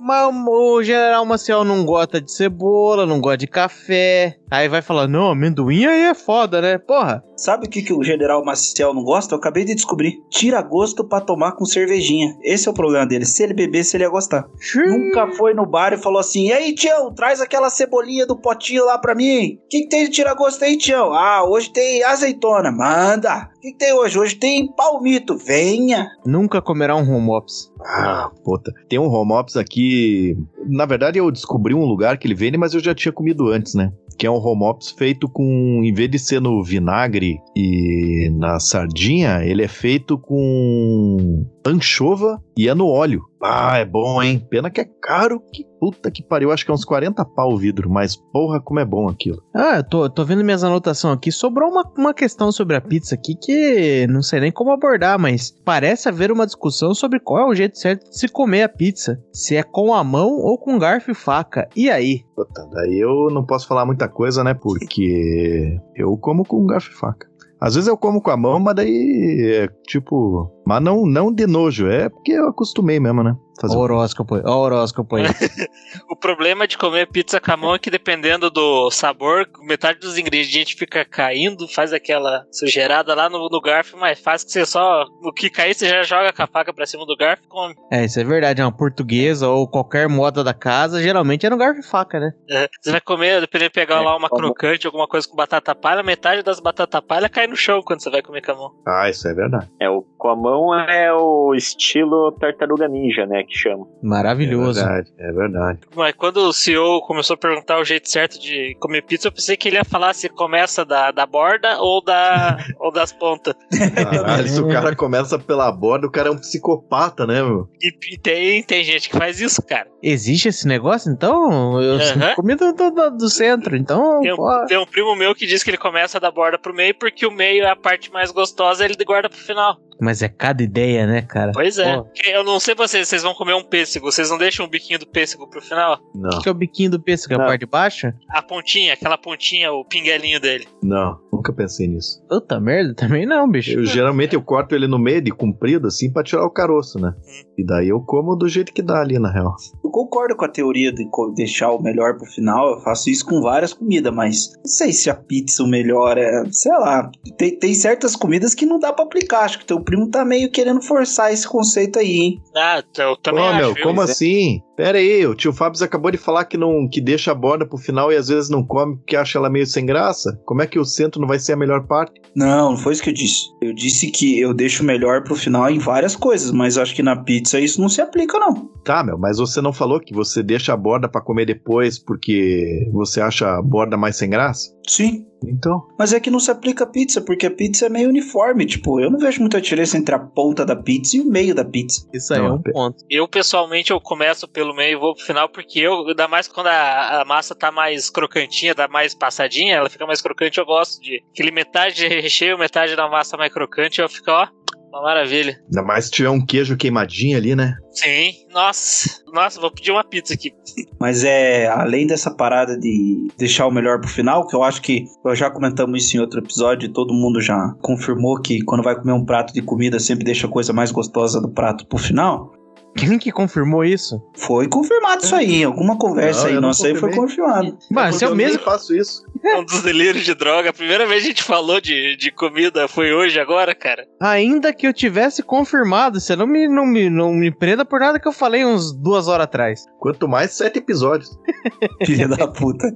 Mas o General Maciel não gosta de cebola, não gosta de café. Aí vai falar, não, amendoim aí é foda, né? Porra. Sabe o que, que o General Maciel não gosta? Eu acabei de descobrir. Tira gosto pra tomar com cervejinha. Esse é o problema dele. Se ele bebesse, ele ia gostar. Nunca foi no bar e falou assim: E aí, Tião, traz aquela cebolinha do potinho lá pra mim. O que, que tem de tirar gosto aí, Tião? Ah, hoje tem azeitona. Manda. O que, que tem hoje? Hoje tem palmito. Venha. Nunca comerá um home ops. Ah, puta. Tem um home ops aqui. Na verdade, eu descobri um lugar que ele vende, mas eu já tinha comido antes, né? Que é um home ops feito com. Em vez de ser no vinagre e na sardinha, ele é feito com anchova e é no óleo. Ah, é bom, hein? Pena que é caro. Que puta que pariu. Acho que é uns 40 pau o vidro, mas porra, como é bom aquilo. Ah, eu tô, tô vendo minhas anotações aqui. Sobrou uma, uma questão sobre a pizza aqui que não sei nem como abordar, mas parece haver uma discussão sobre qual é o jeito certo de se comer a pizza. Se é com a mão ou com garfo e faca. E aí? Puta, daí eu não posso falar muita coisa, né? Porque eu como com garfo e faca. Às vezes eu como com a mão, mas daí é tipo. Mas não, não de nojo, é porque eu acostumei mesmo, né? Fazer o horóscopo o horóscopo aí. O problema de comer pizza com a mão é que dependendo do sabor, metade dos ingredientes fica caindo, faz aquela sujeirada lá no, no garfo, mas faz que você só. O que cair, você já joga com a faca pra cima do garfo e come. É, isso é verdade. É uma portuguesa ou qualquer moda da casa, geralmente é no garfo e faca, né? É, Você vai comer, dependendo de pegar lá uma crocante, alguma coisa com batata palha, metade das batata palha cai no chão quando você vai comer com a mão. Ah, isso é verdade. É, o com a mão é o estilo tartaruga ninja, né? Que chama. Maravilhoso. É verdade, é verdade. Mas quando o CEO começou a perguntar o jeito certo de comer pizza, eu pensei que ele ia falar se começa da, da borda ou da ou das pontas. Caralho, se o cara começa pela borda, o cara é um psicopata, né, meu? E, e tem, tem gente que faz isso, cara. Existe esse negócio, então? Eu Aham. comi do, do, do- centro, então. Tem um, tem um primo meu que diz que ele começa da borda pro meio porque o meio é a parte mais gostosa ele guarda pro final. Mas é cada ideia, né, cara? Pois é. Pô, Eu não sei vocês, vocês vão comer um pêssego, vocês não deixam o biquinho do pêssego pro final? Não, O que é o biquinho do pêssego? É a parte de baixo? A pontinha, aquela pontinha, o pinguelinho dele. não, nunca pensei nisso. Puta merda, também não, bicho. Eu geralmente eu corto ele no meio de comprido, assim, pra tirar o caroço, né? E daí eu como do jeito que dá ali, na real. Eu concordo com a teoria de deixar o melhor pro final. Eu faço isso com várias comidas, mas não sei se a pizza o melhor é. Sei lá. Tem, tem certas comidas que não dá pra aplicar. Acho que teu primo tá meio querendo forçar esse conceito aí, hein? Ah, eu também Ô, acho. meu, como é- assim? Pera aí, o tio Fábio acabou de falar que não que deixa a borda pro final e às vezes não come porque acha ela meio sem graça. Como é que o centro não vai ser a melhor parte? Não, não foi isso que eu disse. Eu disse que eu deixo o melhor pro final em várias coisas, mas acho que na pizza isso não se aplica, não. Tá, meu, mas você não falou que você deixa a borda pra comer depois porque você acha a borda mais sem graça? Sim. Então, Mas é que não se aplica a pizza, porque a pizza é meio uniforme. Tipo, eu não vejo muita diferença entre a ponta da pizza e o meio da pizza. Isso aí Não, é um pe- ponto. Eu, pessoalmente, eu começo pelo meio e vou pro final, porque eu, ainda mais quando a, a massa tá mais crocantinha, tá mais passadinha, ela fica mais crocante, eu gosto de aquele metade de recheio, metade da massa mais crocante, eu fico, ó, uma maravilha. ainda mais se tiver um queijo queimadinho ali, né? Sim, nossa, nossa, vou pedir uma pizza aqui. Mas é, além dessa parada de deixar o melhor pro final, que eu acho que nós já comentamos isso em outro episódio, e todo mundo já confirmou que quando vai comer um prato de comida sempre deixa a coisa mais gostosa do prato pro final. Quem que confirmou isso? Foi confirmado isso aí, em alguma conversa Não, aí, eu não nossa aí foi confirmado. Mas se Porque eu mesmo. faço isso. Um dos delírios de droga. A primeira vez que a gente falou de, de comida foi hoje, agora, cara. Ainda que eu tivesse confirmado, você não me, não, me, não me prenda por nada que eu falei uns duas horas atrás. Quanto mais sete episódios. Filha da puta.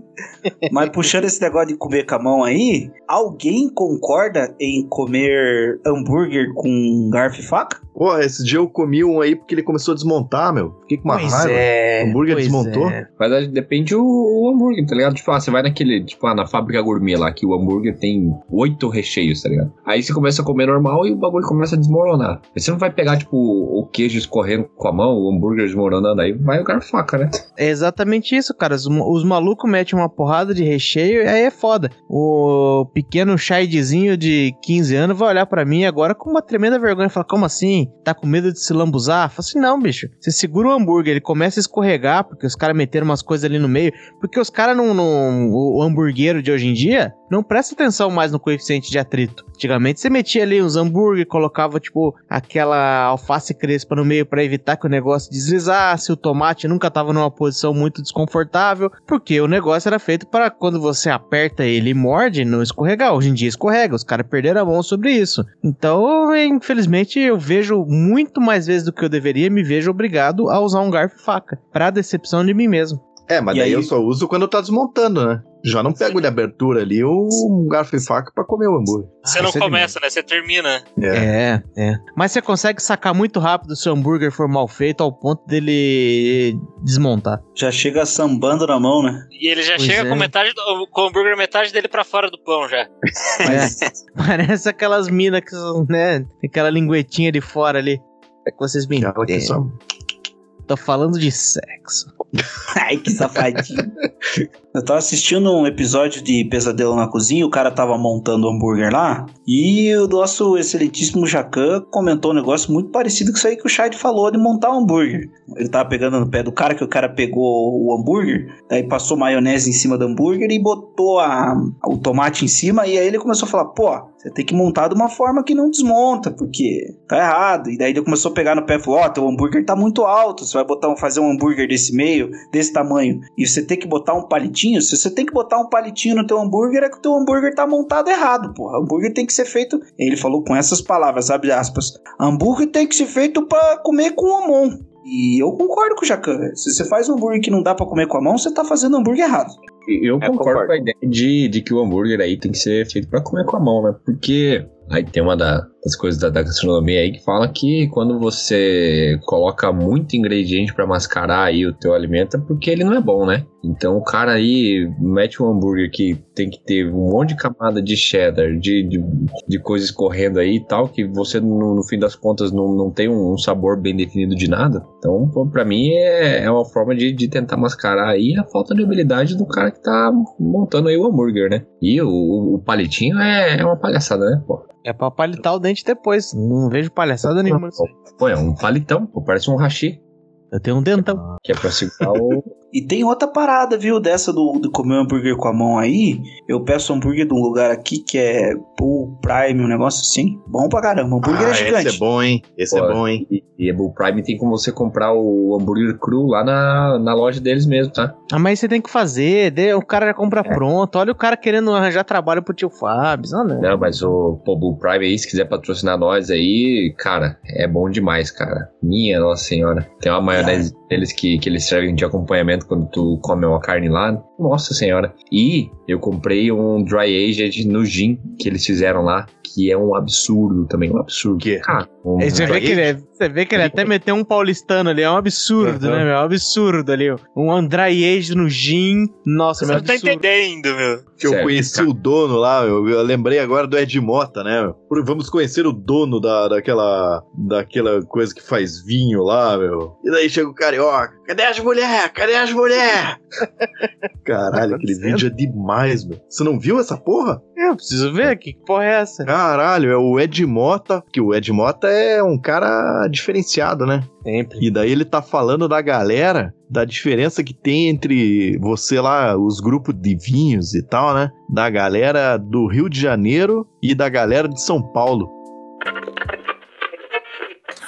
Mas puxando esse negócio de comer com a mão aí, alguém concorda em comer hambúrguer com garfo e faca? Pô, esse dia eu comi um aí porque ele começou a desmontar, meu. Fiquei com uma pois raiva. é. O hambúrguer pois desmontou? é. Mas aí depende o, o hambúrguer, tá ligado? Tipo, ah, você vai naquele, tipo, ah, na fábrica gourmet lá, que o hambúrguer tem oito recheios, tá ligado? Aí você começa a comer normal e o bagulho começa a desmoronar. Aí você não vai pegar, tipo, o queijo escorrendo com a mão, o hambúrguer desmoronando, aí vai o e faca, né? É exatamente isso, cara. Os, os malucos metem uma porrada de recheio e aí é foda. O pequeno Shaidzinho de 15 anos vai olhar pra mim agora com uma tremenda vergonha e falar: Como assim? Tá com medo de se lambuzar? Fala assim: Não, bicho. Você segura o hambúrguer, ele começa a escorregar porque os caras meteram umas coisas ali no meio. Porque os caras não. O hamburguero de hoje em dia não presta atenção mais no coeficiente de atrito. Antigamente você metia ali uns hambúrguer, colocava tipo aquela alface crespa no meio pra evitar que o negócio deslizasse, o tomate nunca tava numa posição muito desconfortável, porque o negócio era feito para quando você aperta ele e morde, não escorregar. Hoje em dia escorrega, os caras perderam a mão sobre isso. Então, infelizmente, eu vejo muito mais vezes do que eu deveria, me vejo obrigado a usar um garfo e faca, pra decepção de mim mesmo. É, mas E daí aí- eu só uso quando tá desmontando, né? Já não pego de abertura ali um garfo e faca pra comer o hambúrguer. Você Ah, não começa, né? Você termina. É. É, é. Mas você consegue sacar muito rápido se o hambúrguer for mal feito ao ponto dele desmontar. Já chega sambando na mão, né? E ele já Pois chega é. com metade do, com o hambúrguer metade dele pra fora do pão já. É. Parece aquelas minas que, são, né, tem aquela linguetinha de fora ali. É que vocês me entendem. só... Tô falando de sexo. Ai, que safadinho. Eu tava assistindo um episódio de Pesadelo na Cozinha, o cara tava montando o hambúrguer lá, e o nosso excelentíssimo Jacan comentou um negócio muito parecido com isso aí que o Shade falou de montar um hambúrguer. Ele tava pegando no pé do cara, que o cara pegou o hambúrguer, aí passou maionese em cima do hambúrguer e botou a, o tomate em cima, e aí ele começou a falar, pô, você tem que montar de uma forma que não desmonta, porque tá errado. E daí ele começou a pegar no pé e falou: Ó, oh, teu hambúrguer tá muito alto. Você vai botar, fazer um hambúrguer desse meio, desse tamanho, e você tem que botar um palitinho. Se você tem que botar um palitinho no teu hambúrguer, é que o teu hambúrguer tá montado errado, porra. O hambúrguer tem que ser feito. Ele falou com essas palavras, abre aspas. Hambúrguer tem que ser feito para comer com a mão. E eu concordo com o Jacan. Se você faz um hambúrguer que não dá para comer com a mão, você tá fazendo hambúrguer errado. Eu É, concordo, concordo. com a ideia de, de que o hambúrguer aí tem que ser feito pra comer com a mão, né? Porque aí tem uma da- das coisas da, da gastronomia aí que fala que quando você coloca muito ingrediente pra mascarar aí o teu alimento é porque ele não é bom, né? Então o cara aí mete um hambúrguer que tem que ter um monte de camada de cheddar, de, de, de coisas correndo aí e tal, que você no, no fim das contas não, não tem um, sabor bem definido de nada. Então, pô, pra mim é, é uma forma de, de tentar mascarar aí a falta de habilidade do cara que tá montando aí o hambúrguer, né? E o, o, o palitinho é, é uma palhaçada, né, pô? É pra palitar o dente depois. Não vejo palhaçada nenhuma. Pô, é um palitão, pô, parece um hashi, Eu tenho um dentão. que é pra segurar o. E tem outra parada, viu? Dessa do, de comer hambúrguer com a mão aí. Eu peço hambúrguer de um lugar aqui que é Pool Prime, um negócio assim. Bom pra caramba. O hambúrguer Ah, é gigante. esse é bom, hein? Esse Pô, é bom, hein? E, e a Bull Prime tem como você comprar o hambúrguer cru lá na, na loja deles mesmo, tá? Ah, mas você tem que fazer. de- O cara já compra É. pronto. Olha o cara querendo arranjar trabalho pro tio Fábio. Não, não. Não, mas o pô, Bull Prime aí, se quiser patrocinar nós aí, cara, é bom demais, cara. Minha Nossa Senhora. Tem uma maionese deles que, que eles servem de acompanhamento quando tu come uma carne lá. Nossa Senhora. E eu comprei um dry aged no gin que eles fizeram lá, que é um absurdo também, um absurdo. Que? Cara, um Aí Você vê, Dry que ele, é- você vê que ele até meteu um paulistano ali, é um absurdo, Uhum. né, meu? É um absurdo ali. ó. Um André Age no gin. Nossa, Você meu, não tá absurdo. entendendo, meu. Que eu conheci cara. o dono lá, eu, eu lembrei agora do Ed Mota, né? meu? Vamos conhecer o dono da, daquela, daquela coisa que faz vinho lá, meu. E daí chega o carioca, cadê as mulheres? Cadê as mulheres? Caralho, aquele acontecendo? vídeo é demais, meu. Você não viu essa porra? Eu preciso ver que porra é essa. Caralho, é o Ed Mota, que o Ed Mota é um cara diferenciado, né? Sempre. E daí ele tá falando da galera, da diferença que tem entre você lá, os grupos de vinhos e tal, né? Da galera do Rio de Janeiro e da galera de São Paulo.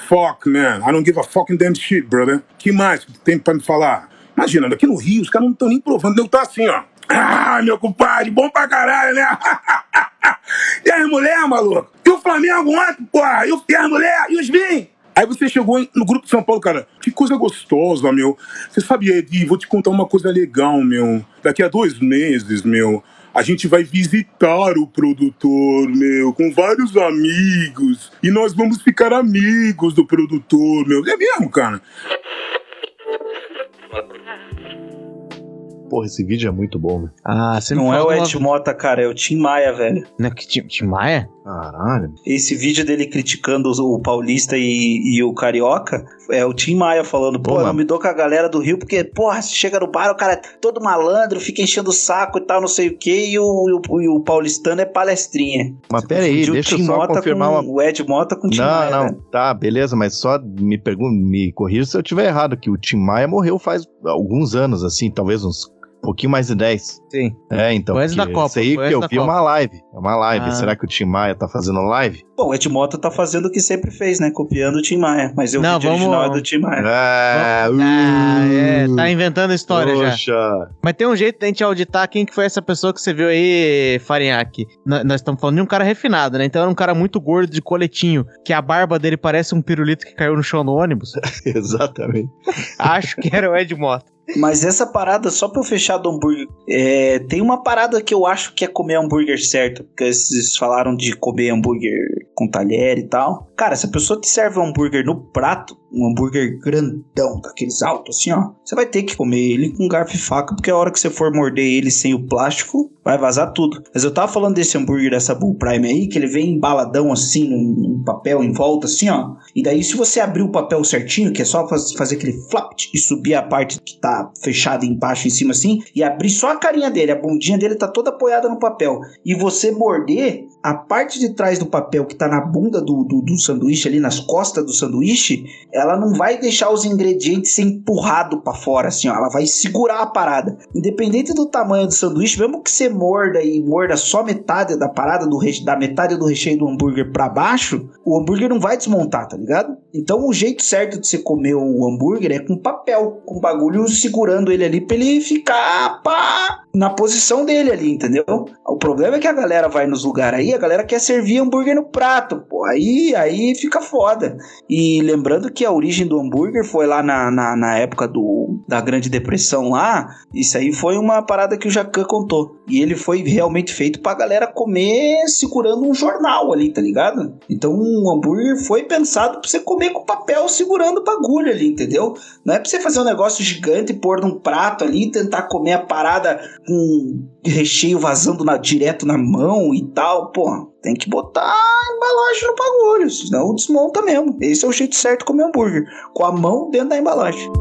Fuck, man. I don't give a fucking damn shit, brother. que mais que tem pra me falar? Imagina, aqui no Rio, os caras não estão nem provando. Eu tá assim, ó. Ah, meu compadre, bom pra caralho, né? e as mulher, maluco? E o Flamengo ontem, porra? E, o, e as mulher? E os vinhos? Aí você chegou no grupo de São Paulo, cara. Que coisa gostosa, meu. Você sabe, Edi, vou te contar uma coisa legal, meu. Daqui a dois meses, meu, a gente vai visitar o produtor, meu, com vários amigos. E nós vamos ficar amigos do produtor, meu. É mesmo, cara. Porra, esse vídeo é muito bom, meu. Ah, você Não me é o Ed Mota, cara, é o Tim Maia, velho. Não é que Tim, Tim Maia? Caralho. Esse vídeo dele criticando o Paulista e, e o Carioca é o Tim Maia falando, pô, eu mas- me dou com a galera do Rio, porque, porra, você chega no bar, o cara é todo malandro, fica enchendo o saco e tal, não sei o quê, e o, e o, e o paulistano é palestrinha. Mas pera aí, deixa eu Tim só Mota confirmar com, uma... O Ed Mota com o Tim Não, Maia, não, velho. tá, beleza, mas só me pergunta, me corrija se eu tiver errado, que o Tim Maia morreu faz alguns anos, assim, talvez uns pouquinho mais de 10. Sim. É, então. Foi antes da Copa, Isso aí que eu vi é uma live. É uma live. Ah. Será que o Tim Maia tá fazendo live? Bom, o Ed Mota tá fazendo o que sempre fez, né? Copiando o Tim Maia. Mas o Não, vídeo vamos- original é do Tim Maia. É, Ah, é, uh, tá inventando história já. Poxa. Mas tem um jeito da gente auditar quem que foi essa pessoa que você viu aí, Farinhaque. Nós estamos falando de um cara refinado, né? Então era um cara muito gordo de coletinho, que a barba dele parece um pirulito que caiu no chão no ônibus. Exatamente. Acho que era o Ed Mota. Mas essa parada, só pra eu fechar do hambúrguer, é, tem uma parada que eu acho que é comer hambúrguer certo. Porque vocês falaram de comer hambúrguer com talher e tal. Cara, se a pessoa te serve um hambúrguer no prato, um hambúrguer grandão, daqueles altos assim, ó, você vai ter que comer ele com garfo e faca, porque a hora que você for morder ele sem o plástico, vai vazar tudo. Mas eu tava falando desse hambúrguer dessa Bull Prime aí, que ele vem embaladão assim, num, num papel em volta assim, ó. E daí se você abrir o papel certinho, que é só faz- fazer aquele flap e subir a parte que tá fechada embaixo em cima assim, e abrir só a carinha dele, a bundinha dele tá toda apoiada no papel. E você morder a parte de trás do papel que tá na bunda do, do, do sanduíche ali, nas costas do sanduíche, ela não vai deixar os ingredientes ser empurrado para fora, assim, ó. Ela vai segurar a parada. Independente do tamanho do sanduíche, mesmo que você morda e morda só metade da parada, do da metade do recheio do hambúrguer para baixo, o hambúrguer não vai desmontar, tá ligado? Então o jeito certo de você comer o hambúrguer é com papel, com bagulho segurando ele ali pra ele ficar pá, na posição dele ali, entendeu? O problema é que a galera vai nos lugares aí, a galera quer servir hambúrguer no prato, pô. Aí, aí fica foda. E lembrando que a origem do hambúrguer foi lá na, na, na época do, da Grande Depressão lá. Isso aí foi uma parada que o Jacan contou. E ele foi realmente feito pra galera comer segurando um jornal ali, tá ligado? Então um hambúrguer foi pensado pra você comer com papel segurando o bagulho ali, entendeu? Não é pra você fazer um negócio gigante, pôr num prato ali e tentar comer a parada com recheio vazando na- direto na mão e tal. Pô, tem que botar a embalagem no bagulho, senão desmonta mesmo. Esse é o jeito certo de comer hambúrguer, com a mão dentro da embalagem.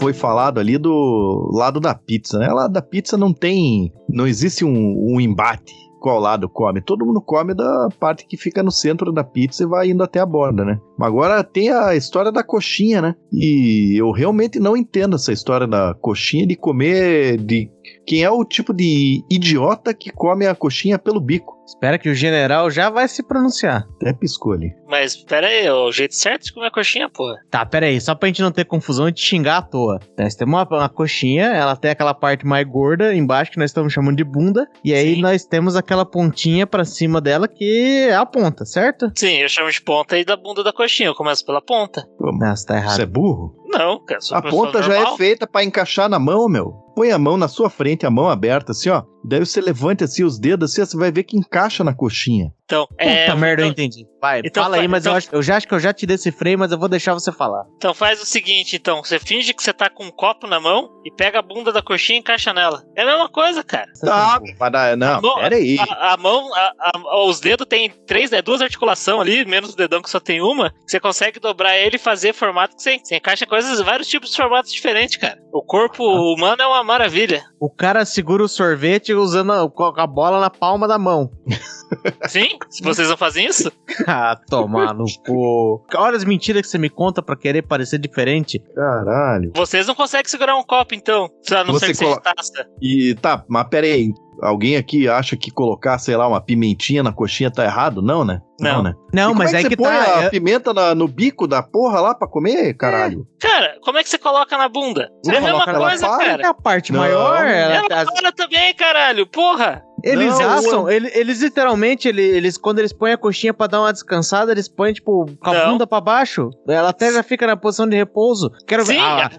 Foi falado ali do lado da pizza, né? Lá da pizza não tem. Não existe um, um embate qual lado come. Todo mundo come da parte que fica no centro da pizza e vai indo até a borda, né? Agora tem a história da coxinha, né? E eu realmente não entendo essa história da coxinha de comer de. Quem é o tipo de idiota que come a coxinha pelo bico? Espera que o general já vai se pronunciar. Até piscou ali. Mas pera aí, é o jeito certo de comer coxinha, porra. Tá, pera aí, só pra gente não ter confusão e te xingar à toa. Nós temos uma, uma coxinha, ela tem aquela parte mais gorda embaixo que nós estamos chamando de bunda, e aí Sim. nós temos aquela pontinha pra cima dela que é a ponta, certo? Sim, eu chamo de ponta e da bunda da coxinha. Eu começo pela ponta. Pô, você tá errado. Você é burro? Não, cara, sou A ponta já é normal. feita pra encaixar na mão, meu. Põe a mão na sua frente, a mão aberta, assim, ó. Daí você levanta assim os dedos, assim, você vai ver que encaixa na coxinha. Então, Puta é, merda, eu então, entendi. Vai, então fala aí, mas eu, então- acho, eu já acho que eu já te decifrei, mas eu vou deixar você falar. então faz o seguinte, então. Você finge que você tá com um copo na mão e pega a bunda da coxinha e encaixa nela. É a mesma coisa, cara. Tá, dar. Não, Bom, pera aí. A, a mão, a- a- os dedos tem três, é duas articulações ali, menos o dedão que só tem uma. Você consegue dobrar ele e fazer formato que você, você encaixa coisas, vários tipos de formatos diferentes, cara. O corpo humano é uma maravilha. O cara segura o sorvete usando a, a bola na palma da mão. Sim? Se vocês não fazem isso? Ah, tomar no cu. Olha as mentiras que você me conta pra querer parecer diferente. Caralho. Vocês não conseguem segurar um copo, então. A não Você ser que seja colo- taça. E tá, mas pera aí. Alguém aqui acha que colocar, sei lá, uma pimentinha na coxinha tá errado? Não, né? Não. né? Não, E mas como é é que, que você põe tá. a é- pimenta na- no bico da porra lá pra comer, caralho? Cara, como é que você coloca na bunda? Não é a mesma coisa, para. é cara. a parte Não. maior. ela- Ela as- para também, caralho. Porra. eles Não, assam, o- ele- eles, literalmente, ele- eles, quando eles põem a coxinha pra dar uma descansada, eles põem, tipo, com a Não. bunda pra baixo. Ela até já fica na posição de repouso. Quero ver. Sim, Ah,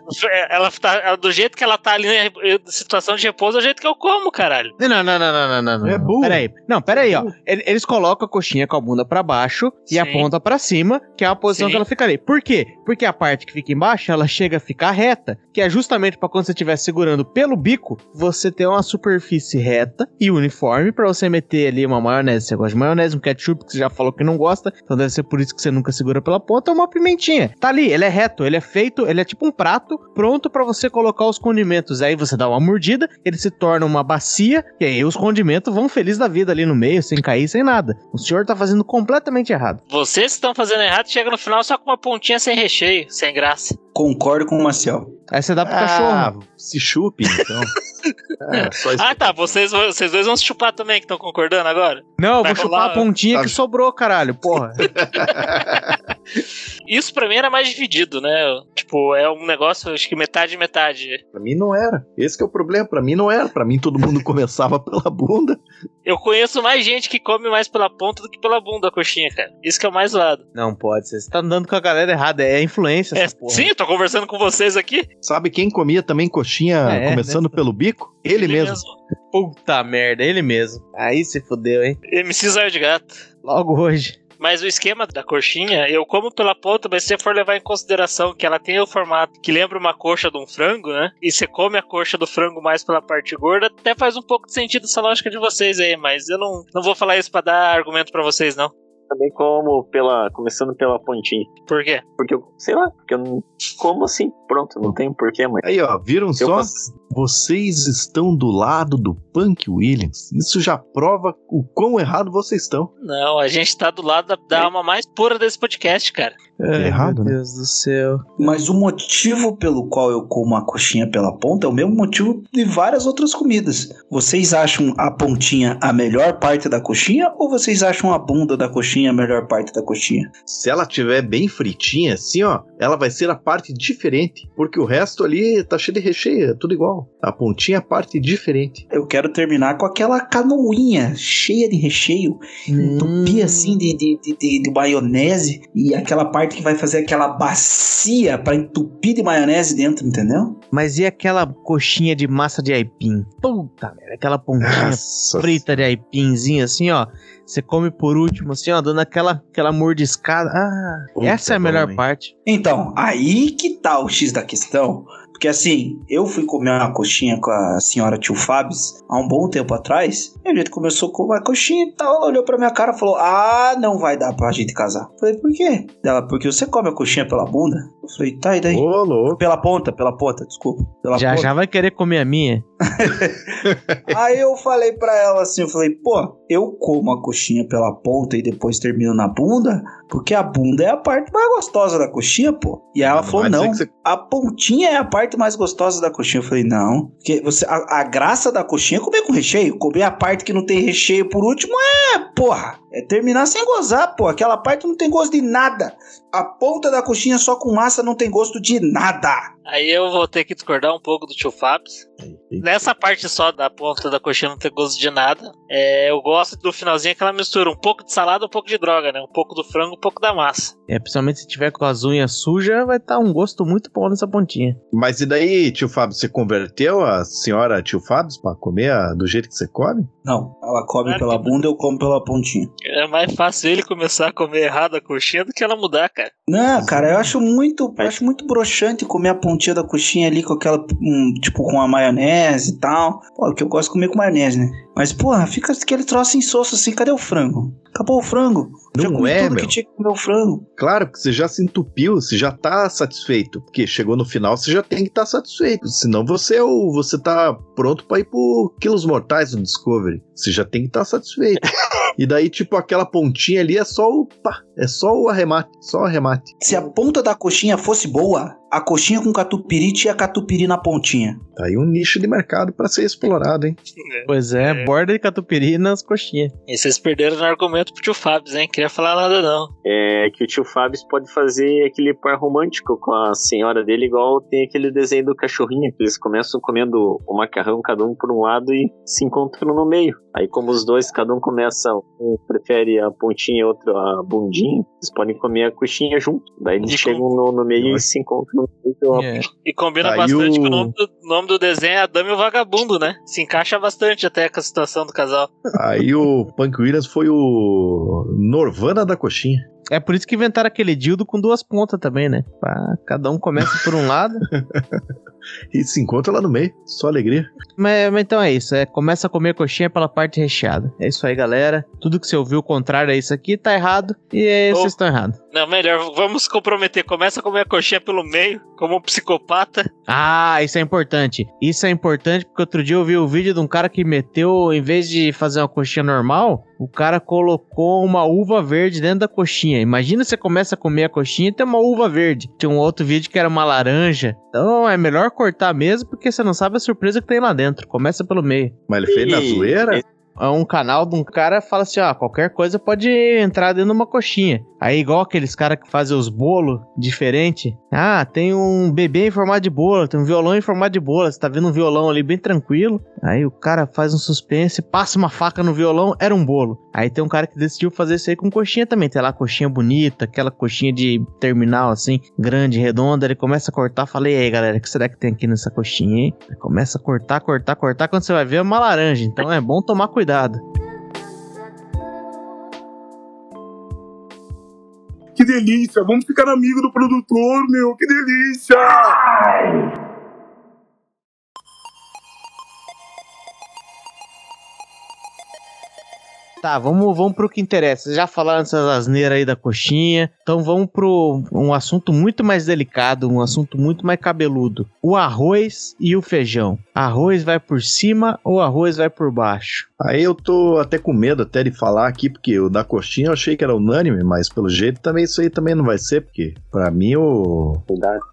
ela tá, ela- do jeito que ela tá ali na situação de repouso, é o jeito que eu como, caralho. Não, não, não, não, não, não, não. É não. burro. Peraí. Não, peraí, ó. Ele- Eles colocam a coxinha com a bunda pra baixo e a Sim. ponta pra cima, que é a posição Sim. que ela fica ali. Por quê? Porque a parte que fica embaixo, ela chega a ficar reta, que é justamente pra quando você estiver segurando pelo bico, você ter uma superfície reta e uniforme pra você meter ali uma maionese. Você gosta de maionese, um ketchup que você já falou que não gosta, então deve ser por isso que você nunca segura pela ponta, ou uma pimentinha. Tá ali, ele é reto, ele é feito, ele é tipo um prato pronto pra você colocar os condimentos. Aí você dá uma mordida, ele se torna uma bacia, e aí os condimentos vão feliz da vida ali no meio, sem cair, sem nada. O senhor tá fazendo completamente errado. Vocês que estão fazendo errado, chega no final só com uma pontinha sem recheio, sem graça. Concordo com o Marcel. Aí você dá pro Ah, cachorro. se chupe, então. é, só isso. Ah, tá. Vocês, vocês dois vão se chupar também, que estão concordando agora? Não, eu vou chupar a pontinha Tá. que sobrou, caralho, porra. Isso pra mim era mais dividido, né? Tipo, é um negócio, acho que metade metade. Pra mim não era. Esse que é o problema. Pra mim não era. Pra mim todo mundo começava pela bunda. Eu conheço mais gente que come mais pela ponta do que pela bunda a coxinha, cara. Isso que é o mais zoado. Não pode ser. Você tá andando com a galera errada. É influência É, essa porra. sim, eu tô conversando com vocês aqui. Sabe quem comia também coxinha É, começando pelo bico? Ele, mesmo. Puta merda, ele mesmo. Aí se fudeu, hein? MC Zóio de Gato. Logo hoje. Mas o esquema da coxinha, eu como pela ponta, mas se você for levar em consideração que ela tem o formato que lembra uma coxa de um frango, né? E você come a coxa do frango mais pela parte gorda, até faz um pouco de sentido essa lógica de vocês aí, mas eu não, não vou falar isso pra dar argumento pra vocês, não. Também como pela. Começando pela pontinha. Por quê? Porque eu, sei lá, porque eu não como assim, pronto, não tem porquê, mas. Aí, ó, viram Eu só? faço- Vocês estão do lado do Punk Williams. Isso já prova o quão errado vocês estão. Não, a gente tá do lado da, da alma mais pura desse podcast, cara. Ai, errado, meu né? Deus do céu. Mas o motivo pelo qual eu como a coxinha pela ponta é o mesmo motivo de várias outras comidas. Vocês acham a pontinha a melhor parte da coxinha ou vocês acham a bunda da coxinha a melhor parte da coxinha? Se ela tiver bem fritinha, assim, ó, ela vai ser a parte diferente. Porque o resto ali tá cheio de recheio, é tudo igual. A pontinha é a parte diferente. Eu quero terminar com aquela canoinha cheia de recheio, Hum. assim de, de, de, de- de maionese e aquela parte que vai fazer aquela bacia pra entupir de maionese dentro, entendeu? Mas e aquela coxinha de massa de aipim? Puta merda, aquela pontinha Nossa. frita de aipimzinho assim, ó. Você come por último, assim, ó, dando aquela, aquela mordiscada. Ah, Puta, essa é a melhor parte. Então, aí que tá o X da questão. Porque assim, eu fui comer uma coxinha com a senhora tio Fabs há um bom tempo atrás. E a gente começou a comer a coxinha e tal. Ela olhou pra minha cara e falou: Ah, não vai dar pra gente casar. Eu falei, por quê? Ela, porque você come a coxinha pela bunda? Eu falei, tá, e daí? Ô, louco. Pela ponta, pela ponta, desculpa. Pela Já ponta. já vai querer comer a minha. Aí eu falei pra ela assim, eu falei, pô, eu como a coxinha pela ponta e depois termino na bunda, porque a bunda é a parte mais gostosa da coxinha, pô. E aí ela Não falou, não, você- a pontinha é a parte mais gostosa da coxinha. Eu falei, não, porque você, a, a graça da coxinha é comer com recheio, comer a parte que não tem recheio por último é, porra, é terminar sem gozar, pô. Aquela parte não tem gosto de nada. A ponta da coxinha só com massa não tem gosto de nada. Aí eu vou ter que discordar um pouco do tio Fabs. Nessa parte só da ponta da coxinha não ter gosto de nada, é, eu gosto do finalzinho aquela mistura, um pouco de salada, um pouco de droga, né? Um pouco do frango, um pouco da massa. É, principalmente se tiver com as unhas sujas, vai estar um gosto muito bom nessa pontinha. Mas e daí, tio Fábio, você converteu a senhora tio Fábio pra comer a- do jeito que você come? Não, ela come Claro pela que- bunda, eu como pela pontinha. É mais fácil ele começar a comer errado a coxinha do que ela mudar, cara. Não, cara, eu acho muito, eu acho muito broxante comer a pontinha da coxinha ali com aquela, hum, tipo, com a maionese e tal. Pô, que eu gosto de comer com maionese, né? Mas, porra, fica aquele troço insosso assim, cadê o frango? Acabou o frango. Já Não comi é, tudo meu. que tinha que comer o frango. Claro, porque você já se entupiu, você já tá satisfeito. Porque chegou no final, você já tem que estar satisfeito. Senão você é o, você tá pronto pra ir pro Quilos Mortais do Discovery. Você já tem que estar satisfeito. e daí, tipo, aquela pontinha ali é só o. Pá, é só o arremate. Só o arremate. Se a ponta da coxinha fosse boa, a coxinha com catupiry tinha catupiry na pontinha. Tá aí um nicho de mercado pra ser explorado, hein? Pois é, borda de catupiry nas coxinhas. E vocês perderam no argumento pro tio Fabs, hein? Queria falar nada não. É que o tio Fábio pode fazer aquele par romântico com a senhora dele, igual tem aquele desenho do cachorrinho, que eles começam comendo o macarrão, cada um por um lado, e se encontram no meio. Aí, como os dois, cada um começa, um prefere a pontinha, outro a bundinha, eles podem comer a coxinha junto. Daí eles E chegam no, no meio e se encontram meio. É. E combina Aí bastante o- que o nome do, nome do desenho é A Dama e o Vagabundo, né? Se encaixa bastante até com a situação do casal. Aí o Punk Williams foi o Norvana da coxinha. É por isso que inventaram aquele dildo com duas pontas também, né? Pra cada um começa por um lado. E se encontra lá no meio. Só alegria. Mas, mas então é isso, é, começa a comer coxinha pela parte recheada. É isso aí, galera. Tudo que você ouviu o contrário a isso aqui tá errado. E é, vocês estão errados. Não, melhor, vamos se comprometer. Começa a comer a coxinha pelo meio, como um psicopata. Ah, isso é importante. Isso é importante porque outro dia eu vi o vídeo de um cara que meteu, em vez de fazer uma coxinha normal, o cara colocou uma uva verde dentro da coxinha. Imagina você começa a comer a coxinha e tem uma uva verde. Tinha um outro vídeo que era uma laranja. Então é melhor cortar mesmo porque você não sabe a surpresa que tem lá dentro. Começa pelo meio. Mas ele fez na zoeira? É um canal de um cara fala assim, ó, qualquer coisa pode entrar dentro de uma coxinha. Aí igual aqueles caras que fazem os bolos diferente. Ah, tem um bebê em formato de bolo, tem um violão em formato de bolo. Você tá vendo um violão ali bem tranquilo. Aí o cara faz um suspense, passa uma faca no violão, era um bolo. Aí tem um cara que decidiu fazer isso aí com coxinha também. Tem lá coxinha bonita, aquela coxinha de terminal assim, grande, redonda. Ele começa a cortar, falei, aí galera, o que será que tem aqui nessa coxinha, hein? Ele começa a cortar, cortar, cortar. Quando você vai ver é uma laranja. Então é bom tomar cuidado. Que delícia. Vamos ficar amigo do produtor, meu. Que delícia. Tá, vamos, vamos pro que interessa. Vocês já falaram dessas asneiras aí da coxinha. Então vamos pro um assunto muito mais delicado, um assunto muito mais cabeludo. O arroz e o feijão. Arroz vai por cima ou arroz vai por baixo? Aí eu tô até com medo até de falar aqui, porque o da coxinha eu achei que era unânime, mas pelo jeito também isso aí também não vai ser, porque pra mim o,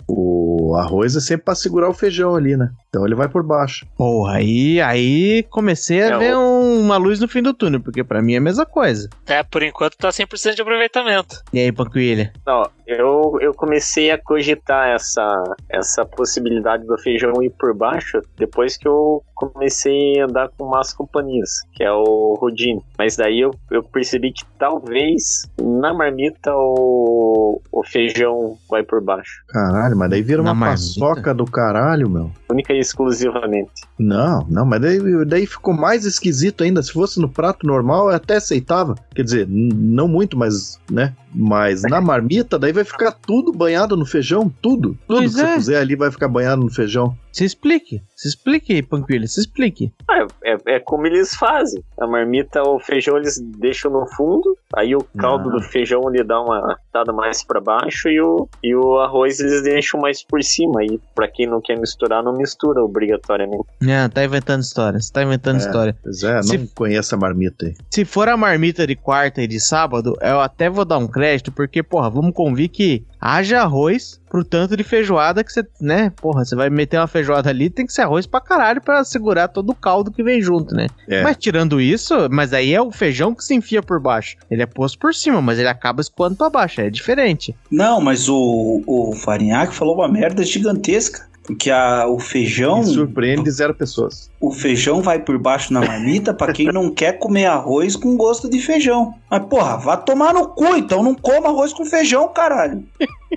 o arroz é sempre pra segurar o feijão ali, né? Então ele vai por baixo. Porra, aí, aí comecei a É, ver um- uma luz no fim do túnel, porque pra mim é a mesma coisa. É, por enquanto tá 100% de aproveitamento. E aí, Panquilha? Não, eu, eu comecei a cogitar essa, essa possibilidade do feijão ir por baixo depois que eu comecei a andar com más companhias, que é o Rodine. Mas daí eu, eu percebi que talvez na marmita o, o feijão vai por baixo. Caralho, mas daí vira Na uma marmita? paçoca do caralho, meu. Única e exclusivamente. Não, não, mas daí, daí ficou mais esquisito ainda. Se fosse no prato normal, eu até aceitava. Quer dizer, não muito, mas, né? Mas na marmita, daí vai ficar tudo banhado no feijão, tudo. Tudo Pois que você é. puser ali vai ficar banhado no feijão. Se explique. Se explique, Panquilha, se explique. Ah, é, é como eles fazem. A marmita, o feijão eles deixam no fundo, aí o caldo Ah. do feijão ele dá uma dada mais pra baixo e o, e o arroz eles deixam mais por cima. E pra quem não quer misturar, não mistura obrigatoriamente. Não, tá inventando história. Você tá inventando É. história. Pois é, Se- não conheço a marmita aí. Se for a marmita de quarta e de sábado, eu até vou dar um crédito, porque, porra, vamos convir que haja arroz pro tanto de feijoada que você, né? Porra, você vai meter uma feijoada ali, tem que ser arroz pra caralho pra segurar todo o caldo que vem junto, né? É. Mas tirando isso, mas aí é o feijão que se enfia por baixo. Ele é posto por cima, mas ele acaba escoando pra baixo, é diferente. Não, mas o, o Farinhaque falou uma merda gigantesca. Porque a, o feijão. Me surpreende zero pessoas. O feijão vai por baixo na marmita pra quem não quer comer arroz com gosto de feijão. Mas, porra, vá tomar no cu, então não coma arroz com feijão, caralho.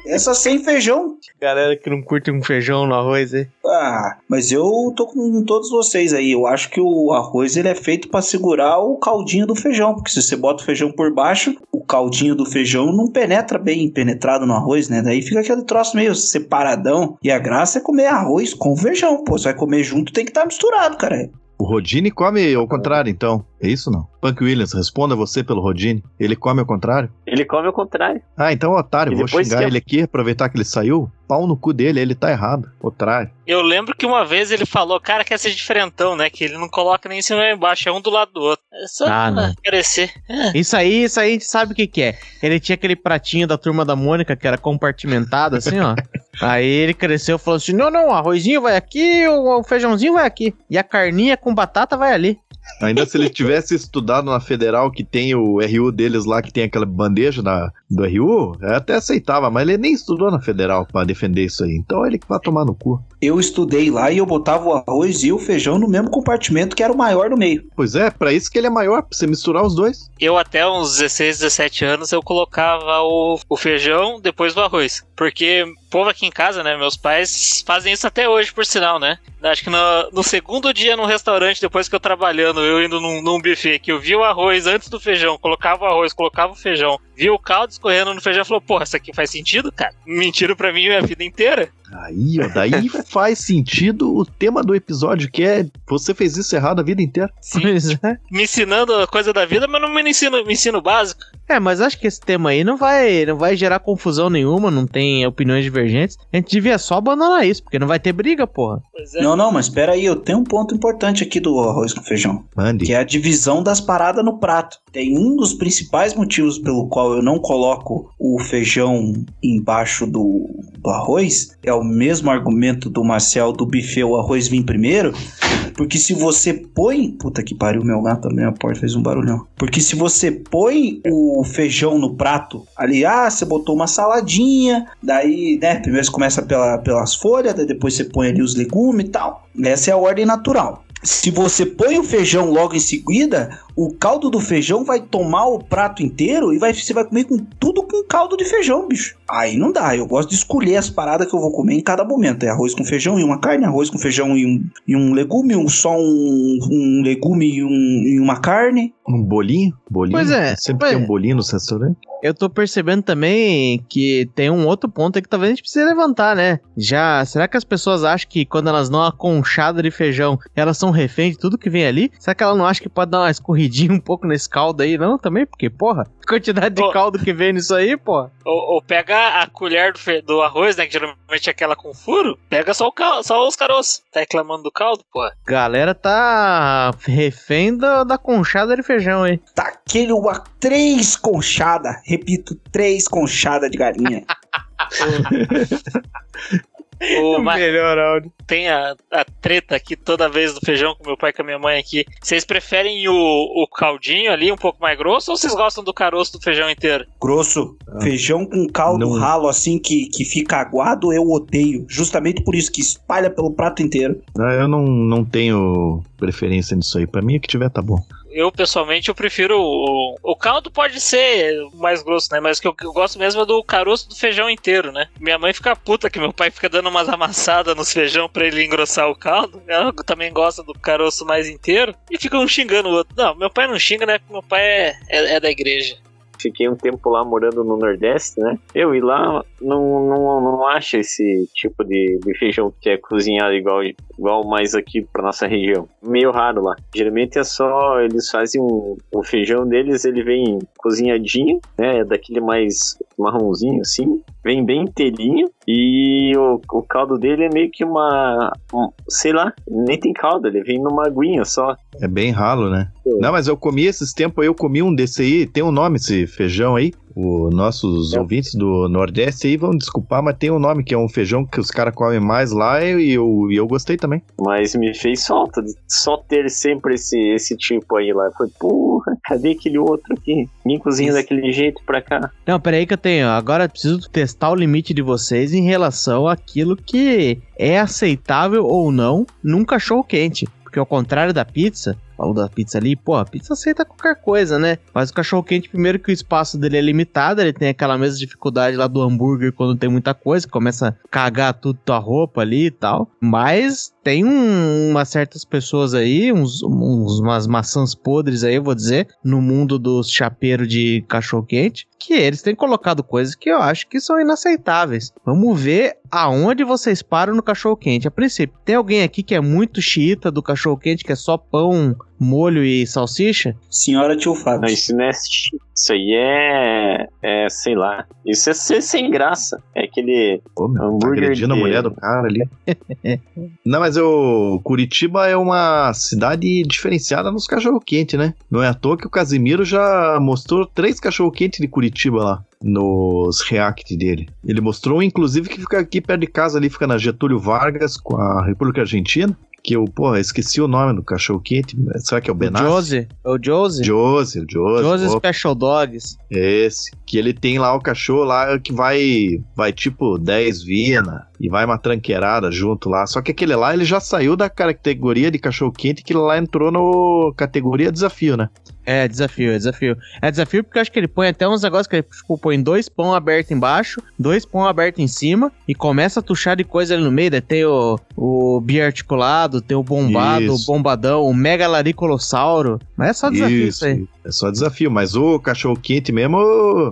Essa sem feijão. Galera que não curte um feijão no arroz, hein? Ah, mas eu tô com todos vocês aí. Eu acho que o arroz ele é feito pra segurar o caldinho do feijão. Porque se você bota o feijão por baixo, o caldinho do feijão não penetra bem penetrado no arroz, né? Daí fica aquele troço meio separadão. E a graça é comer arroz com feijão. Pô, você vai comer junto, tem que estar misturado, cara. O Rodine come ao contrário, então. É isso não? Punk Williams, responda você pelo Rodine. Ele come ao contrário? Ele come ao contrário. Ah, então otário, E vou depois xingar eu- ele aqui, aproveitar que ele saiu. Pau no cu dele, ele tá errado. Otário. Eu lembro que uma vez ele falou, cara, quer ser diferentão, né? Que ele não coloca nem em cima nem embaixo, é um do lado do outro. É só Ah, não. parecer. Isso aí, isso aí a gente sabe o que, que é. Ele tinha aquele pratinho da turma da Mônica que era compartimentado, assim, ó. Aí ele cresceu e falou assim: não, não, o arrozinho vai aqui, o o feijãozinho vai aqui. E a carninha com batata vai ali. Ainda se ele tivesse estudado na federal que tem o RU deles lá, que tem aquela bandeja da, do RU, eu até aceitava, mas ele nem estudou na federal pra defender isso aí. Então ele que vai tomar no cu. Eu estudei lá e eu botava o arroz e o feijão no mesmo compartimento que era o maior no meio. Pois é, pra isso que ele é maior, pra você misturar os dois. Eu até uns 16, 17 anos eu colocava o, o feijão depois do arroz. Porque o povo aqui em casa, né? Meus pais fazem isso até hoje, por sinal, né? Acho que no, no segundo dia no restaurante, depois que eu trabalhando, eu indo num, num buffet, que eu vi o arroz antes do feijão, colocava o arroz, colocava o feijão, vi o caldo escorrendo no feijão e falou, porra, isso aqui faz sentido, cara? Mentiram pra mim a vida inteira. Aí, ó, daí faz sentido o tema do episódio, que é você fez isso errado a vida inteira. Pois é. Me ensinando a coisa da vida, mas não me ensino, me ensino o básico. É, mas acho que esse tema aí não vai, não vai gerar confusão nenhuma, não tem opiniões divergentes. A gente devia só abandonar isso, porque não vai ter briga, porra. Pois é. Não, não, mas espera aí, eu tenho um ponto importante aqui do arroz com feijão. Mande. que é a divisão das paradas no prato. Tem um dos principais motivos pelo qual eu não coloco o feijão embaixo do, do arroz, é o mesmo argumento do Marcel do buffet, o arroz vir primeiro, porque se você põe... Puta que pariu, meu gato a porta, fez um barulhão. Porque se você põe o feijão no prato, ali, ah, você botou uma saladinha, daí, né, primeiro você começa pela, pelas folhas, depois você põe ali os legumes e tal. Essa é a ordem natural. Se você põe o feijão logo em seguida, o caldo do feijão vai tomar o prato inteiro e vai, você vai comer com tudo com caldo de feijão, bicho. Aí não dá. Eu gosto de escolher as paradas que eu vou comer em cada momento. É arroz com feijão e uma carne, arroz com feijão e um, e um legume, um, só um, um legume e, um, e uma carne. Um bolinho? Bolinho? Pois é, Sempre pois tem é. um bolinho no restaurante. Eu tô percebendo também que tem um outro ponto aí que talvez a gente precise levantar, né? Já, será que as pessoas acham que quando elas dão uma conchada de feijão, elas são refém de tudo que vem ali? Será que ela não acha que pode dar uma escorridinha um pouco nesse caldo aí, não? Também? Porque, porra, quantidade de Ô. caldo que vem nisso aí, porra. Ou, ou pega a colher do, do arroz, né? Que geralmente é aquela com furo. Pega só, o cal- só os caroços. Tá reclamando do caldo, pô. Galera tá refém da, da conchada de feijão aí. Taquele uma três conchada. Repito, três conchada de galinha. O, Melhor áudio. tem a, a treta aqui toda vez do feijão com meu pai e com a minha mãe aqui. Vocês preferem o, o caldinho ali, um pouco mais grosso, ou vocês gostam do caroço do feijão inteiro? Grosso. Feijão com caldo Não. ralo assim que, que fica aguado, eu odeio. Justamente por isso que espalha pelo prato inteiro. Ah, Eu não, não tenho preferência nisso aí. Pra mim, o que tiver tá bom. Eu, pessoalmente, eu prefiro o, o caldo pode ser mais grosso, né? Mas o que eu, eu gosto mesmo é do caroço do feijão inteiro, né? Minha mãe fica puta que meu pai fica dando umas amassadas nos feijão pra ele engrossar o caldo. Ela também gosta do caroço mais inteiro. E fica um xingando o outro. Não, meu pai não xinga, né? Porque meu pai é, é, é da igreja. Fiquei um tempo lá morando no Nordeste, né? Eu e lá não, não, não acho esse tipo de, de feijão que é cozinhado igual, igual mais aqui pra nossa região. Meio raro lá. Geralmente é só, eles fazem um, o feijão deles, ele vem cozinhadinho, né? É daquele mais marronzinho assim. Vem bem inteirinho. E o, o caldo dele é meio que uma. um- sei lá, nem tem caldo, ele vem numa aguinha só. É bem ralo, né? Não, mas eu comi esses tempos aí, eu comi um desse aí, tem um nome esse feijão aí. Os nossos É. ouvintes do Nordeste aí vão desculpar, mas tem um nome que é um feijão que os caras comem mais lá e eu, e eu gostei também. Mas me fez falta só ter sempre esse, esse tipo aí lá. Foi, porra, cadê aquele outro aqui? Ninguém cozinha daquele jeito pra cá. Não, peraí que eu tenho. Agora eu preciso testar o limite de vocês em relação àquilo que é aceitável ou não num cachorro quente. Porque ao contrário da pizza, falou da pizza ali, pô, a pizza aceita qualquer coisa, né? Mas o cachorro quente, primeiro que o espaço dele é limitado, ele tem aquela mesma dificuldade lá do hambúrguer quando tem muita coisa, começa a cagar tudo tua roupa ali e tal. Mas tem um, umas certas pessoas aí, uns, uns- umas maçãs podres aí, eu vou dizer, no mundo dos chapeiros de cachorro quente, que eles têm colocado coisas que eu acho que são inaceitáveis. Vamos ver aonde vocês param no cachorro quente. A princípio, tem alguém aqui que é muito xiita do cachorro quente, que é só pão, molho e salsicha? Senhora tio Fábio. Não, isso não é. Isso aí é. É, sei lá. Isso é ser sem graça. É aquele. Pô, meu, tá Hambúrguer agredindo a de- mulher do cara ali. Não, mas o Curitiba é uma cidade diferenciada nos cachorro-quente, né? Não é à toa que o Casimiro já mostrou três cachorro-quente de Curitiba lá. Nos react dele. Ele mostrou, inclusive, que fica aqui perto de casa ali, fica na Getúlio Vargas com a República Argentina. Que eu, porra, esqueci o nome do cachorro-quente. Será que é o O Benassi? Josie? É o Josie? Josie, o Josie. Josie. Special Dogs. Esse. Que ele tem lá o cachorro lá que vai, vai tipo 10 vina e vai uma tranqueirada junto lá. Só que aquele lá ele já saiu da categoria de cachorro quente que lá entrou no categoria desafio, né? É, desafio, é desafio. É desafio porque eu acho que ele põe até uns negócios que ele tipo, põe dois pão abertos embaixo, dois pão abertos em cima e começa a tuchar de coisa ali no meio. Daí tem o, o biarticulado, tem o bombado, Isso. o bombadão, o megalaриcolossauro. Mas é só desafio isso, aí. É só desafio, mas o cachorro quente mesmo.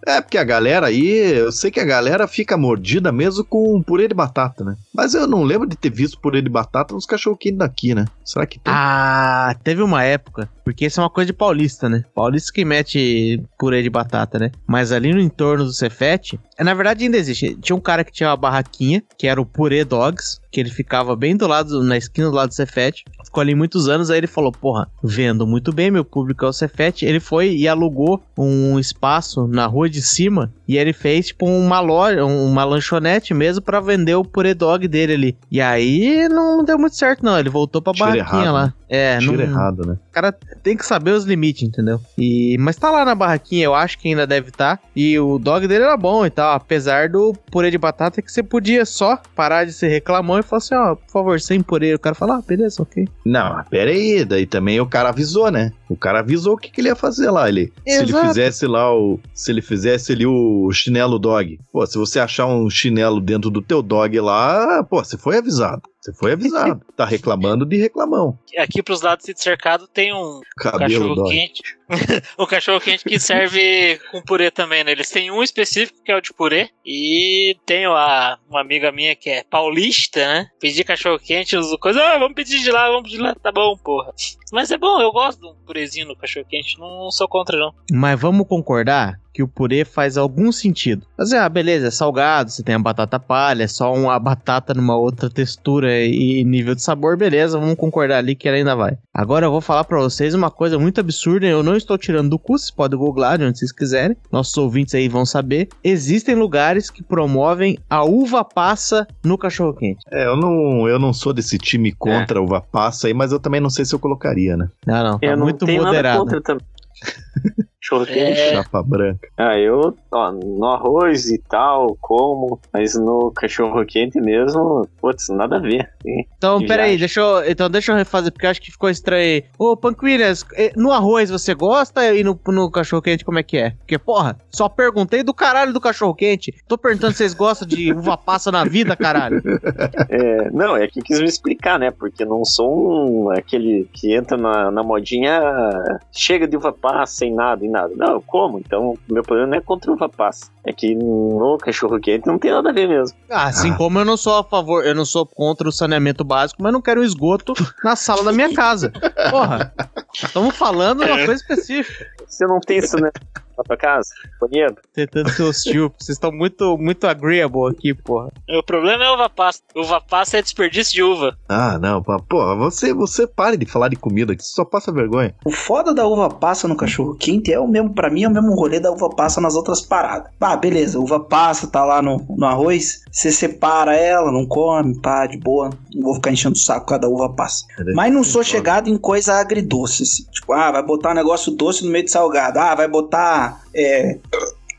É, porque a galera aí, eu sei que a galera fica mordida mesmo com purê de batata, né? Mas eu não lembro de ter visto purê de batata nos cachorro quente daqui, né? Será que tem? Ah, teve uma época, porque isso é uma coisa de paulista, né? Paulista que mete purê de batata, né? Mas ali no entorno do Cefete, é, na verdade ainda existe. Tinha um cara que tinha uma barraquinha, que era o Purê Dogs, que ele ficava bem do lado, na esquina do lado do Cefete. Ficou ali muitos anos, aí ele falou, porra, vendo muito bem, meu público é o Cefete. Ele foi e alugou um espaço na rua de cima, e ele fez, tipo, uma loja, uma lanchonete mesmo pra vender o Purê Dog dele ali. E aí não deu muito certo, não. Ele voltou pra Tira barraquinha errado, lá. É, Tira não, errado, né? o cara tem que saber os limites, entendeu? E, mas tá lá na barraquinha, eu acho que ainda deve estar. E o dog dele era bom e tal, apesar do purê de batata que você podia só parar de ser reclamão e falar assim, ó, por favor, sem purê. O cara fala, ah, beleza, ok. Não, pera aí, daí também o cara avisou, né? O cara avisou o que, que ele ia fazer lá. Ele, se ele fizesse lá o. Se ele fizesse ali o chinelo dog. Pô, se você achar um chinelo dentro do teu dog lá, pô, você foi avisado. Você foi avisado. tá reclamando de reclamão. Aqui pros lados de cercado tem um Cabelo cachorro dog. quente. O cachorro quente que serve com purê também, né? Eles têm um específico que é o de purê. E tenho a, uma amiga minha que é paulista, né? Pedir cachorro quente, uso coisa. Ah, vamos pedir de lá, vamos pedir de lá. Tá bom, porra. Mas é bom, eu gosto de um purezinho no cachorro quente. Não sou contra, não. Mas vamos concordar que o purê faz algum sentido. Mas, ah, beleza, é salgado, você tem a batata palha, é só uma batata numa outra textura e nível de sabor, beleza, vamos concordar ali que ela ainda vai. Agora eu vou falar pra vocês uma coisa muito absurda, eu não estou tirando do cu, vocês podem googlar de onde vocês quiserem, nossos ouvintes aí vão saber. Existem lugares que promovem a uva passa no cachorro quente. É, eu não, eu não sou desse time contra a uva passa aí, mas eu também não sei se eu colocaria, né? Não, não, tá Eu não muito tenho nada moderado. contra também. Cachorro quente. É. Chapa branca. Ah, eu, ó, no arroz e tal, como, mas no cachorro quente mesmo, putz, nada a ver. hein? Então, Que peraí, viagem. deixa eu, então deixa eu refazer, porque eu acho que ficou estranho aí. Ô, Panquilhas, eh, no arroz você gosta e no, no cachorro quente como é que é? Porque, porra, só perguntei do caralho do cachorro quente. Tô perguntando se vocês gostam de uva passa na vida, caralho. É, não, é que quis me explicar, né? Porque não sou um, aquele que entra na, na modinha, chega de uva passa sem nada nada. Não, eu como, então meu problema não é contra uva passa. É que no cachorro quente não tem nada a ver mesmo. Ah, assim como eu não sou a favor, eu não sou contra o saneamento básico, mas não quero esgoto na sala da minha casa. Porra, estamos falando uma coisa específica. Você não tem isso, né? Na tua casa? Bonito? Tentando ser hostil, vocês estão muito, muito agreeable aqui, porra. O problema é uva passa. Uva passa é desperdício de uva. Ah, não, pô, você, você pare de falar de comida, que você só passa vergonha. O foda da uva passa no cachorro quente é o mesmo, pra mim, é o mesmo rolê da uva passa nas outras paradas. Ah, beleza, uva passa tá lá no, no arroz, você separa ela, não come, pá, de boa. Não vou ficar enchendo o saco por causa da uva passa. Mas não sou chegado em coisa agridoce, assim. Tipo, ah, vai botar um negócio doce no meio de salgado. Ah, vai botar é,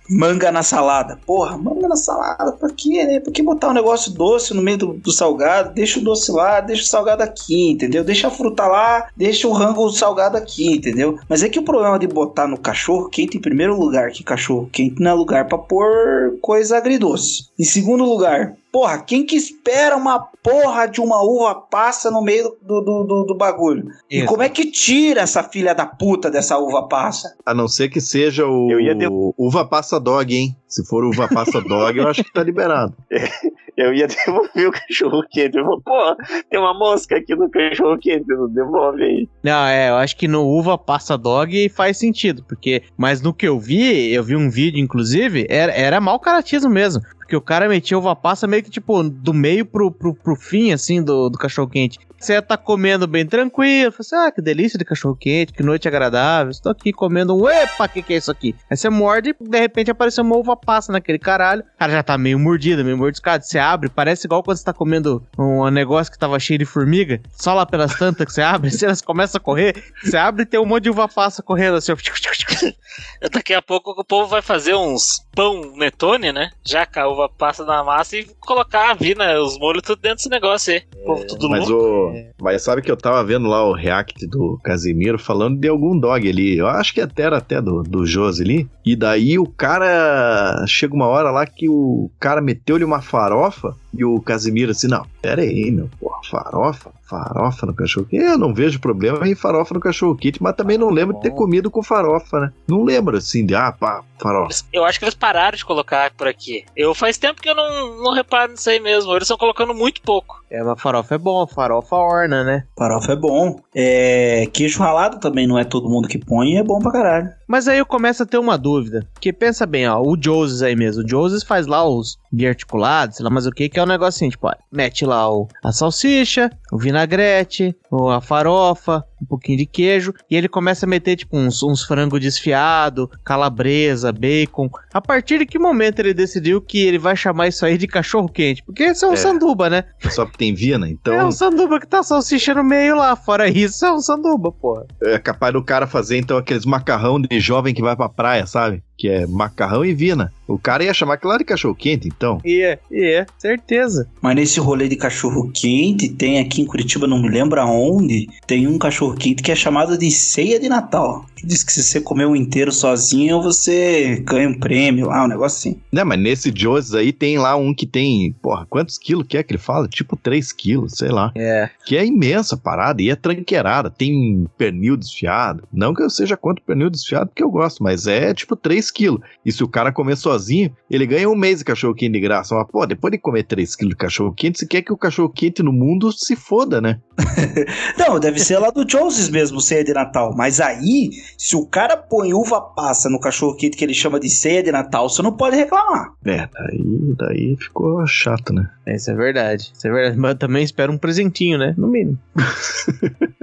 manga na salada. Porra, manga na salada, pra quê, né? Por que botar um negócio doce no meio do, do salgado? Deixa o doce lá, deixa o salgado aqui, entendeu? Deixa a fruta lá, deixa o rango salgado aqui, entendeu? Mas é que o problema de botar no cachorro quente, em primeiro lugar, que cachorro quente não é lugar pra pôr coisa agridoce. Em segundo lugar, Porra, quem que espera uma porra de uma uva passa no meio do, do, do, do bagulho? E Isso. como é que tira essa filha da puta dessa uva passa? A não ser que seja o Eu ia de- uva passa dog, hein? Se for uva passa dog, eu acho que tá liberado. Eu ia devolver o cachorro quente. Eu falei, pô, tem uma mosca aqui no cachorro quente, não devolve aí. Não, é, eu acho que no uva passa dog faz sentido, porque, mas no que eu vi, eu vi um vídeo, inclusive, era, era mau caratismo mesmo. Porque o cara metia uva passa meio que, tipo, do meio pro, pro, pro fim, assim, do, do cachorro quente. Você tá comendo bem tranquilo, fala assim, ah, que delícia de cachorro quente, que noite agradável, estou aqui comendo um, epa, que que é isso aqui? Aí você morde e de repente apareceu uma uva passa naquele caralho, o cara já tá meio mordido, meio mordiscado, você abre, parece igual quando você tá comendo um negócio que tava cheio de formiga, só lá pelas tantas que você abre, se elas começam a correr, você abre e tem um monte de uva passa correndo assim. Daqui a pouco o povo vai fazer uns pão netone, né? Já com passa na massa e colocar a vina, os molhos tudo dentro desse negócio aí. O povo tudo Mas, louco. o, mas sabe que eu tava vendo lá o react do Casimiro falando de algum dog ali. Eu acho que até era até do, do Josi ali. E daí o cara. Chega uma hora lá que o cara meteu-lhe uma farofa e o Casimiro assim: Não, pera aí, meu, porra, farofa? Farofa no cachorro quente? Eu não vejo problema em farofa no cachorro quente, mas também não lembro de ter comido com farofa, né? Não lembro assim de, ah, pá, farofa. Eu acho que eles pararam de colocar por aqui. Eu faz tempo que eu não, não reparo nisso aí mesmo. Eles estão colocando muito pouco. É, mas farofa é bom, farofa orna, né? Farofa é bom. É, queijo ralado também não é todo mundo que põe e é bom pra caralho. Mas aí eu começo a ter uma dúvida. Porque pensa bem, ó, o Joses aí mesmo. O Joses faz lá os biarticulados, sei lá mais o que, que é um negocinho, tipo, ó, mete lá o, a salsicha, o vinagrete, a farofa, um pouquinho de queijo, e ele começa a meter, tipo, uns, uns frango desfiado, calabresa, bacon. A partir de que momento ele decidiu que ele vai chamar isso aí de cachorro quente? Porque esse é um É. sanduba, né? Só porque tem vina, então É um sanduba que tá salsicha no meio lá. Fora isso, é um sanduba, porra. é capaz do cara fazer então aqueles macarrão de jovem que vai pra praia, sabe? Que é macarrão e vina. O cara ia chamar aquilo lá de cachorro quente, então. E é, e é, certeza. Mas nesse rolê de cachorro quente, tem aqui em Curitiba, não me lembro aonde, tem um cachorro quente que é chamado de ceia de Natal. Diz que se você comer um inteiro sozinho, você ganha um prêmio lá, um negócio assim. Né, mas nesse Joe's aí tem lá um que tem, porra, quantos quilos que é que ele fala? Tipo 3 quilos, sei lá. É. Que é imensa a parada e é tranqueirada. Tem pernil desfiado. Não que eu seja contra o pernil desfiado, porque eu gosto, mas é tipo 3 quilos. E se o cara comer sozinho, ele ganha um mês de cachorro quente de graça. Mas, pô, depois de comer 3 quilos de cachorro quente, você quer que o cachorro quente no mundo se foda, né? Não, deve ser lá do Joneses mesmo, ceia de Natal. Mas aí, se o cara põe uva passa no cachorro quente que ele chama de ceia de Natal, você não pode reclamar. É, daí, daí ficou chato, né? Isso é verdade. Isso é verdade. Mas eu também espero um presentinho, né? No mínimo.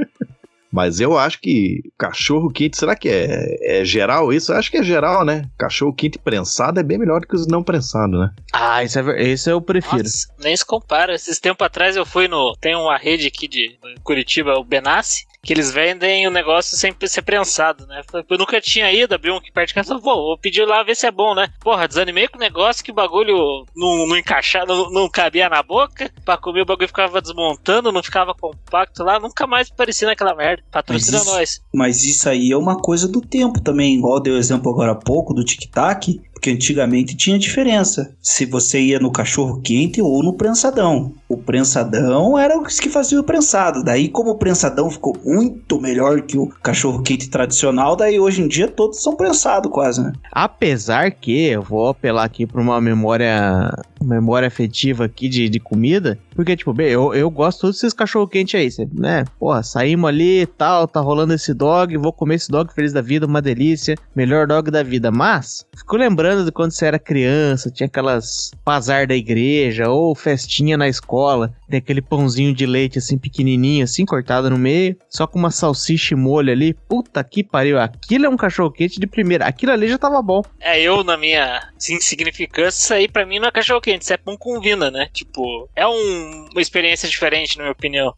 Mas eu acho que cachorro quente, será que é, é geral isso? Eu acho que é geral, né? Cachorro quente prensado é bem melhor do que os não prensados, né? Ah, isso é, esse eu prefiro. Nossa, nem se compara. Esses tempos atrás eu fui no. Tem uma rede aqui de Curitiba, o Benassi, que eles vendem o negócio sem ser prensado, né? Eu nunca tinha ido, abri um aqui perto de casa, pô, vou pedir lá ver se é bom, né? Porra, desanimei com o negócio que o bagulho não, não encaixava, não, não cabia na boca. Pra comer o bagulho ficava desmontando, não ficava compacto lá, nunca mais parecia naquela merda. Patrocina Mas isso- nós. Mas isso aí é uma coisa do tempo também, igual deu exemplo agora há pouco do tic-tac, porque antigamente tinha diferença. Se você ia no cachorro quente ou no prensadão. O prensadão era os que faziam o prensado. Daí, como o prensadão ficou muito melhor que o cachorro quente tradicional, daí hoje em dia todos são prensados quase, né? Apesar que eu vou apelar aqui pra uma memória memória afetiva aqui de, de comida, porque, tipo, bem, eu, eu gosto todos esses cachorro-quente aí, né? Porra, saímos ali e tal, tá rolando esse dog, vou comer esse dog feliz da vida, uma delícia, melhor dog da vida. Mas, fico lembrando de quando você era criança, tinha aquelas bazar da igreja, ou festinha na escola, tem aquele pãozinho de leite assim, pequenininho, assim, cortado no meio, só com uma salsicha e molho ali. Puta que pariu, aquilo é um cachorro-quente de primeira, aquilo ali já tava bom. É, eu, na minha insignificância, isso aí pra mim não é cachorro quente, isso é pão com vina, né? Tipo, é um- uma experiência diferente, na minha opinião.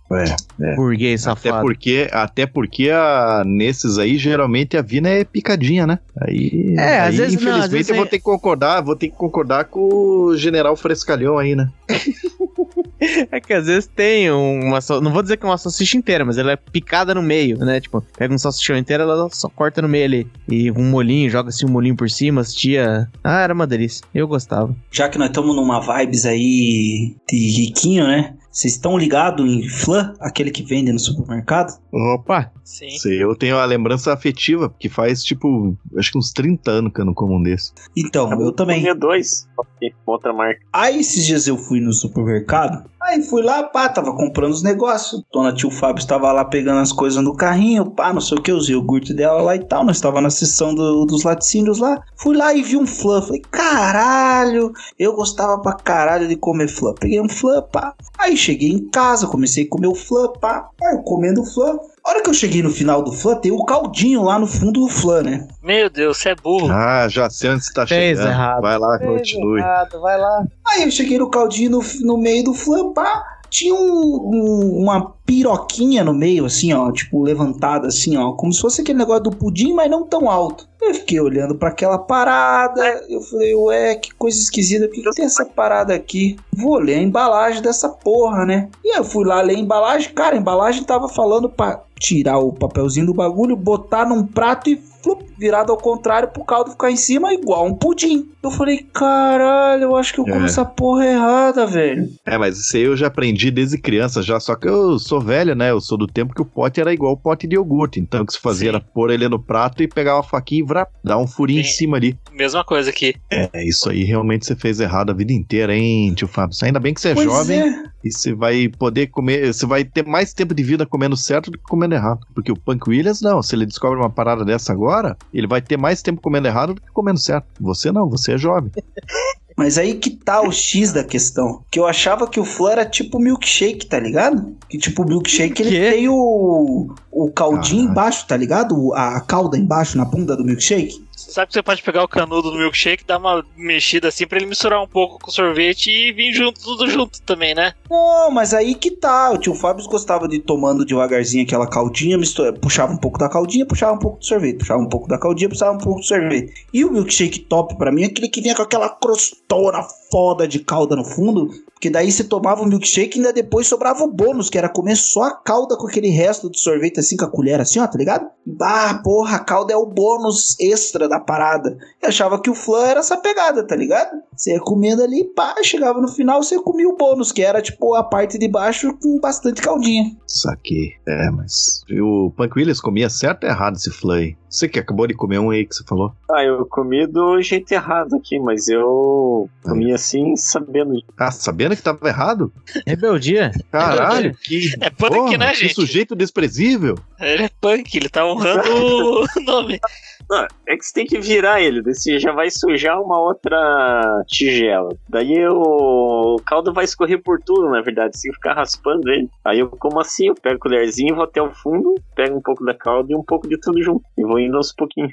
É. Burguês Até safado. porque, até porque a, nesses aí, geralmente a vina é picadinha, né? Aí, É, às aí, vezes não, infelizmente às vezes eu vou é- ter que concordar, vou ter que concordar com o general Frescalhão aí, né? É que às vezes tem uma. Não vou dizer que é uma salsicha inteira, mas ela é picada no meio, né? Tipo, pega um salsichão inteiro, ela só corta no meio ali. E um molinho, joga assim um molinho por cima, as tia. Ah, era uma delícia. Eu gostava. Já que nós estamos numa vibes aí de riquinho, né? Vocês estão ligados em flan, aquele que vende no supermercado? Opa! Sim. Sei, eu tenho a lembrança afetiva, porque faz, tipo, acho que uns 30 anos que eu não como um desse. Então, eu também. Comia dois, ok, outra marca. Aí esses dias eu fui no supermercado, aí fui lá, pá, tava comprando os negócios. Dona Tio Fábio estava lá pegando as coisas no carrinho, pá, não sei o que, os iogurte dela lá e tal. Nós estava na seção do- dos laticínios lá. Fui lá e vi um flan. Falei, caralho, eu gostava pra caralho de comer flan. Peguei um flan, pá. Aí cheguei em casa, comecei a comer o flan, pá. Aí eu comendo flan. A hora que eu cheguei no final do flan, tem o caldinho lá no fundo do flan, né? Meu Deus, você é burro. Ah, já sei onde você tá Fez chegando. errado. Vai lá, continue. vai lá. Aí eu cheguei no caldinho no, no meio do flan, pá. Tinha um- um- uma piroquinha no meio, assim, ó, tipo, levantada, assim, ó, como se fosse aquele negócio do pudim, mas não tão alto. Eu fiquei olhando pra aquela parada, eu falei, ué, que coisa esquisita, por que, que tem essa parada aqui? Vou ler a embalagem dessa porra, né? E aí eu fui lá ler a embalagem, cara, a embalagem tava falando pra tirar o papelzinho do bagulho, botar num prato e flup, virado ao contrário pro caldo ficar em cima igual um pudim. Eu falei, caralho, eu acho que eu como É. essa porra errada, velho. É, mas isso aí eu já aprendi desde criança já, só que eu sou velho, né? Eu sou do tempo que o pote era igual o pote de iogurte. Então o que se fazia Sim. era pôr ele no prato e pegar uma faquinha e vrá, dar um furinho em cima ali. Mesma coisa aqui. É, isso aí realmente você fez errado a vida inteira, hein, tio Fábio? Ainda bem que você é Pois jovem é. e você vai poder comer, você vai ter mais tempo de vida comendo certo do que comendo errado. Porque o Punk Williams, não, se ele descobre uma parada dessa agora, ele vai ter mais tempo comendo errado do que comendo certo. Você não, você é jovem. Mas aí que tá o X da questão. Que eu achava que o flan era tipo milkshake, tá ligado? Que tipo o milkshake ele tem o, o caldinho Caralho. embaixo, tá ligado? A, a calda embaixo na bunda do milkshake. Sabe que você pode pegar o canudo do milkshake, dar uma mexida assim pra ele misturar um pouco com o sorvete e vir junto, tudo junto também, né? Não, mas aí que tá. O tio Fábio gostava de tomando devagarzinho aquela caldinha, mistura, puxava um pouco da caldinha, puxava um pouco do sorvete, puxava um pouco da caldinha, puxava um pouco do sorvete. E o milkshake top pra mim é aquele que vinha com aquela crostona foda de calda no fundo, Porque daí você tomava o milkshake e ainda depois sobrava o bônus, que era comer só a calda com aquele resto do sorvete assim com a colher, assim, ó, tá ligado? Ah, porra, a calda é o bônus extra da parada. Eu achava que o flan era essa pegada, tá ligado? Você ia comendo ali, pá, chegava no final, você comia o bônus, que era tipo a parte de baixo com bastante caldinha. Saquei. É, mas. E o Punk Williams comia certo ou errado esse flan aí? Você que acabou de comer um aí que você falou. Ah, eu comi do jeito errado aqui, mas eu comi assim, sabendo. Ah, sabendo que tava errado? Rebeldia. Caralho, que. É punk, porra, né, que gente? sujeito desprezível. Ele é punk, ele tá honrando o nome. Não, é que você tem que virar ele, você já vai sujar uma outra tigela. Daí o, o caldo vai escorrer por tudo, na verdade, que ficar raspando ele. Aí eu como assim, eu pego a colherzinha, vou até o fundo, pego um pouco da calda e um pouco de tudo junto. E vou indo aos pouquinhos.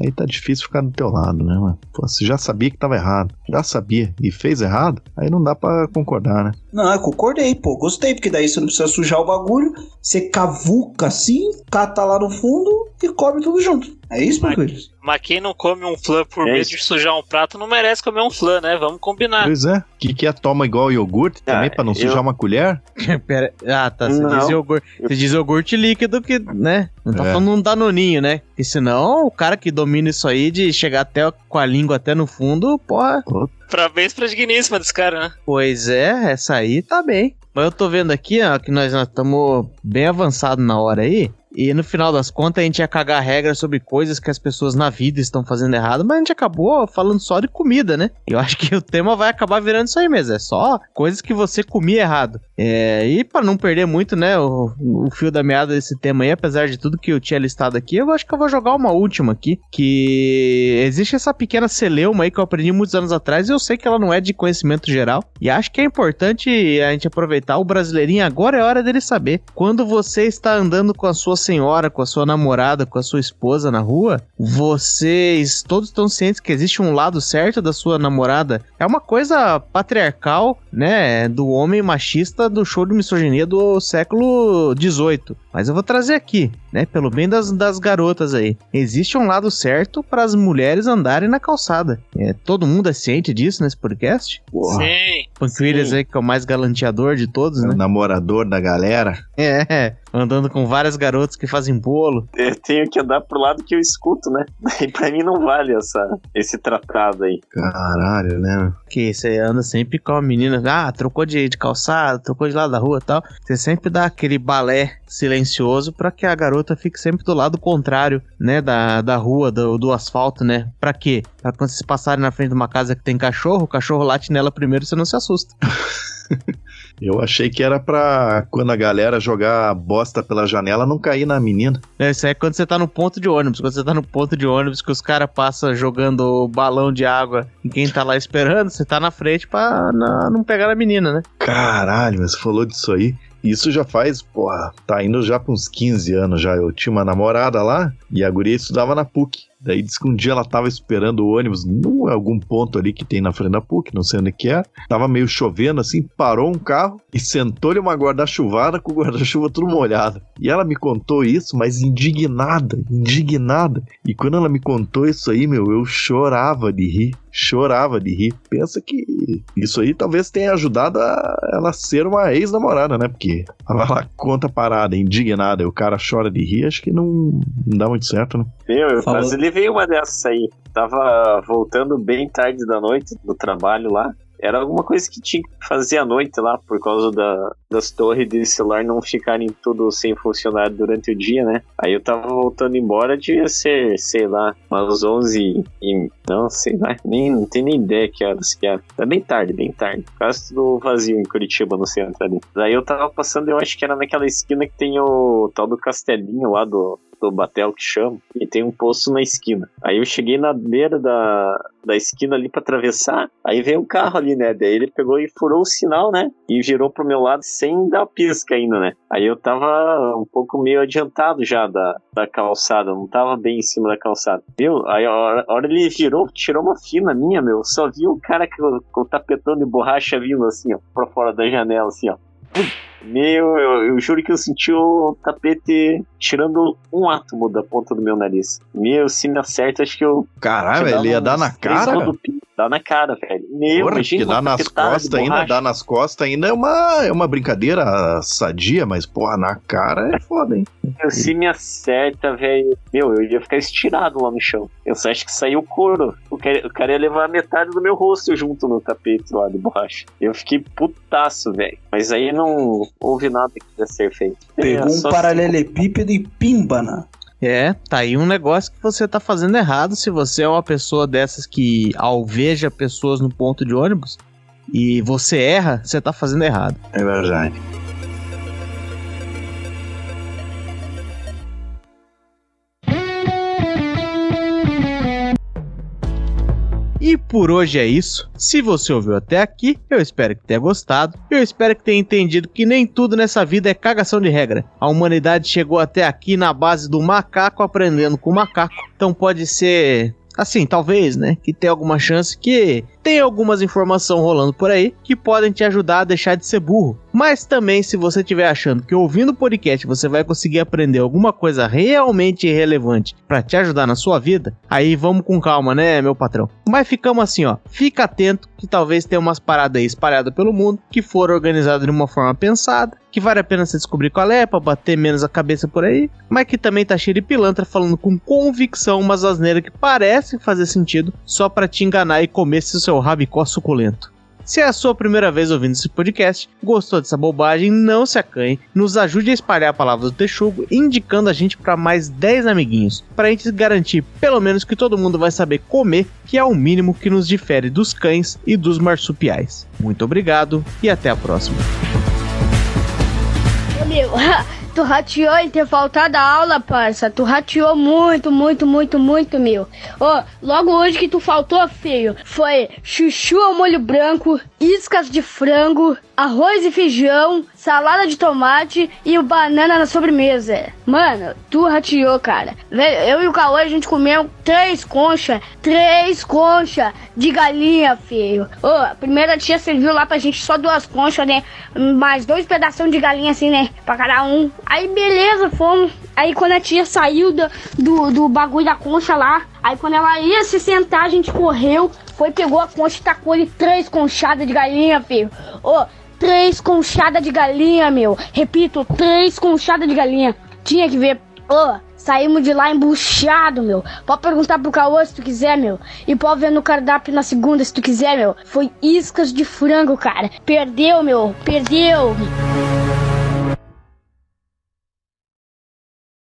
Aí tá difícil ficar do teu lado, né, mano? Pô, você já sabia que tava errado. Já sabia. E fez errado, aí não dá pra concordar, né? Não, eu concordei, pô. Gostei, porque daí você não precisa sujar o bagulho. Você cavuca assim, cata lá no fundo e come tudo junto. É isso, Williams? Mas quem não come um flan por É medo de sujar um prato não merece comer um flan, né? Vamos combinar. Pois é. Que que é toma igual iogurte também Ah, pra não eu- sujar uma colher? Pera, ah, tá. Você Não. diz, iogurte, você diz iogurte líquido que, né? Não tá É. falando um danoninho, né? Porque senão o cara que domina isso aí de chegar até com a língua até no fundo, porra. Parabéns pra digníssima desse cara, né? Pois é, essa aí tá bem. Mas eu tô vendo aqui, ó, que nós estamos bem avançados na hora aí. E no final das contas a gente ia cagar regras sobre coisas que as pessoas na vida estão fazendo errado, mas a gente acabou falando só de comida, né? Eu acho que o tema vai acabar virando isso aí mesmo. É só coisas que você comia errado. É, e pra não perder muito, né, o, o fio da meada desse tema aí, apesar de tudo que eu tinha listado aqui, eu acho que eu vou jogar uma última aqui. Que existe essa pequena celeuma aí que eu aprendi muitos anos atrás e eu sei que ela não é de conhecimento geral. E acho que é importante a gente aproveitar o brasileirinho. Agora é hora dele saber. Quando você está andando com a sua senhora, com a sua namorada, com a sua esposa na rua, vocês todos estão cientes que existe um lado certo da sua namorada. É uma coisa patriarcal, né? Do homem machista do show de misoginia do século XVIII. Mas eu vou trazer aqui, né? Pelo bem das, das garotas aí. Existe um lado certo para as mulheres andarem na calçada. É, todo mundo é ciente disso nesse podcast? Sim. Punk Williams aí, que é o mais galanteador de todos, É o né? namorador da galera. É, andando com várias garotas que fazem bolo. Eu tenho que andar pro lado que eu escuto, né? Daí pra mim não vale essa, esse tratado aí. Caralho, né? Que você anda sempre com a menina, ah, trocou de, de calçada, trocou de lado da rua tal. Você sempre dá aquele balé silencioso pra que a garota fique sempre do lado contrário, né, da, da rua, do, do asfalto, né? Pra quê? Pra quando vocês passarem na frente de uma casa que tem cachorro, o cachorro late nela primeiro você não se assusta. Eu achei que era pra quando a galera jogar bosta pela janela não cair na menina. É, Isso aí é quando você tá no ponto de ônibus. Quando você tá no ponto de ônibus que os caras passam jogando balão de água e quem tá lá esperando, você tá na frente pra não pegar a menina, né? Caralho, mas você falou disso aí. Isso já faz, porra, tá indo já pra uns 15 anos já. Eu tinha uma namorada lá e a guria estudava na PUC. Daí disse que um dia ela tava esperando o ônibus num algum ponto ali que tem na frente da PUC, não sei onde que é. Tava meio chovendo assim, parou um carro e sentou-lhe uma guarda-chuvada com o guarda-chuva tudo molhado. E ela me contou isso, mas indignada, indignada. E quando ela me contou isso aí, meu, eu chorava de rir, chorava de rir. Pensa que isso aí talvez tenha ajudado a ela ser uma ex-namorada, né? Porque ela, conta a parada, indignada, e o cara chora de rir, acho que não, não dá muito certo, né? Meu, eu Falou. Levei uma dessas aí. Tava voltando bem tarde da noite do trabalho lá. Era alguma coisa que tinha que fazer à noite lá, por causa da, das torres de celular não ficarem tudo sem funcionar durante o dia, né? Aí eu tava voltando embora, devia ser, sei lá, umas 11 e... Não, sei lá, nem, não tenho nem ideia que horas que era. Tá bem tarde, bem tarde. Quase tudo vazio em Curitiba, no centro ali. Daí eu tava passando, eu acho que era naquela esquina que tem o tal do castelinho lá do, do Batel que chama, e tem um poço na esquina. Aí eu cheguei na beira da, da esquina ali pra atravessar, aí veio um carro ali, né? Daí ele pegou e furou o sinal, né? E virou pro meu lado sem dar pisca ainda, né? Aí eu tava um pouco meio adiantado já da, da calçada, não tava bem em cima da calçada. Viu? Aí a hora, a hora ele virou, tirou uma fina minha, meu. Só vi o cara com, com o tapetão de borracha vindo assim, ó, pra fora da janela, assim, ó. Meu, eu, eu juro que eu senti o tapete tirando um átomo da ponta do meu nariz. Meu, se me acerta, acho que eu. Caralho, ele ia dar na cara? dá na cara, velho. Meu, Porra, imagina que dá nas de costas ainda, dá nas costas ainda é uma, é uma brincadeira sadia, mas porra, na cara é foda, hein? Meu, Se me acerta, velho, meu, eu ia ficar estirado lá no chão. Eu só acho que saiu couro. O cara, o cara ia levar metade do meu rosto junto no tapete lá de borracha. Eu fiquei putaço, velho. Mas aí não houve nada que ia ser feito. Pegou É, um paralelepípedo e pimbana. É, tá aí um negócio que você tá fazendo errado se você é uma pessoa dessas que alveja pessoas no ponto de ônibus e você erra, você tá fazendo errado. É verdade. E por hoje é isso. Se você ouviu até aqui, eu espero que tenha gostado. Eu espero que tenha entendido que nem tudo nessa vida é cagação de regra. A humanidade chegou até aqui na base do macaco aprendendo com o macaco. Então pode ser assim, talvez, né, que tem alguma chance que tem algumas informações rolando por aí que podem te ajudar a deixar de ser burro. Mas também, se você estiver achando que ouvindo o podcast você vai conseguir aprender alguma coisa realmente relevante para te ajudar na sua vida, aí vamos com calma, né, meu patrão? Mas ficamos assim, ó. Fica atento que talvez tenha umas paradas aí espalhadas pelo mundo que foram organizadas de uma forma pensada, que vale a pena você descobrir qual é, pra bater menos a cabeça por aí, mas que também tá cheio de pilantra falando com convicção umas asneiras que parecem fazer sentido só para te enganar e comer esse seu rabicó suculento. Se é a sua primeira vez ouvindo esse podcast, gostou dessa bobagem, não se acanhe, nos ajude a espalhar a palavra do Texugo, indicando a gente para mais 10 amiguinhos, para a gente garantir pelo menos que todo mundo vai saber comer, que é o mínimo que nos difere dos cães e dos marsupiais. Muito obrigado e até a próxima. tu rateou em ter faltado a aula, parça. Tu rateou muito, muito, muito, muito, meu. Ô, logo hoje que tu faltou, feio, foi chuchu ao molho branco, iscas de frango, arroz e feijão, salada de tomate e o banana na sobremesa. Mano, tu rateou, cara. Eu e o Cauê, a gente comeu três conchas, três conchas de galinha, feio. Ô, a primeira tia serviu lá pra gente só duas conchas, né? Mais dois pedaços de galinha, assim, né? Pra cada um. Aí, beleza, fomos. Aí, quando a tia saiu do, do, do bagulho da concha lá, aí quando ela ia se sentar, a gente correu, foi, pegou a concha e tacou ali três conchadas de galinha, filho. Ô, três conchadas de galinha, meu. Repito, três conchadas de galinha. Tinha que ver. Ô, saímos de lá embuchado, meu. Pode perguntar pro Caô se tu quiser, meu. E pode ver no cardápio na segunda se tu quiser, meu. Foi iscas de frango, cara. Perdeu, meu. Perdeu.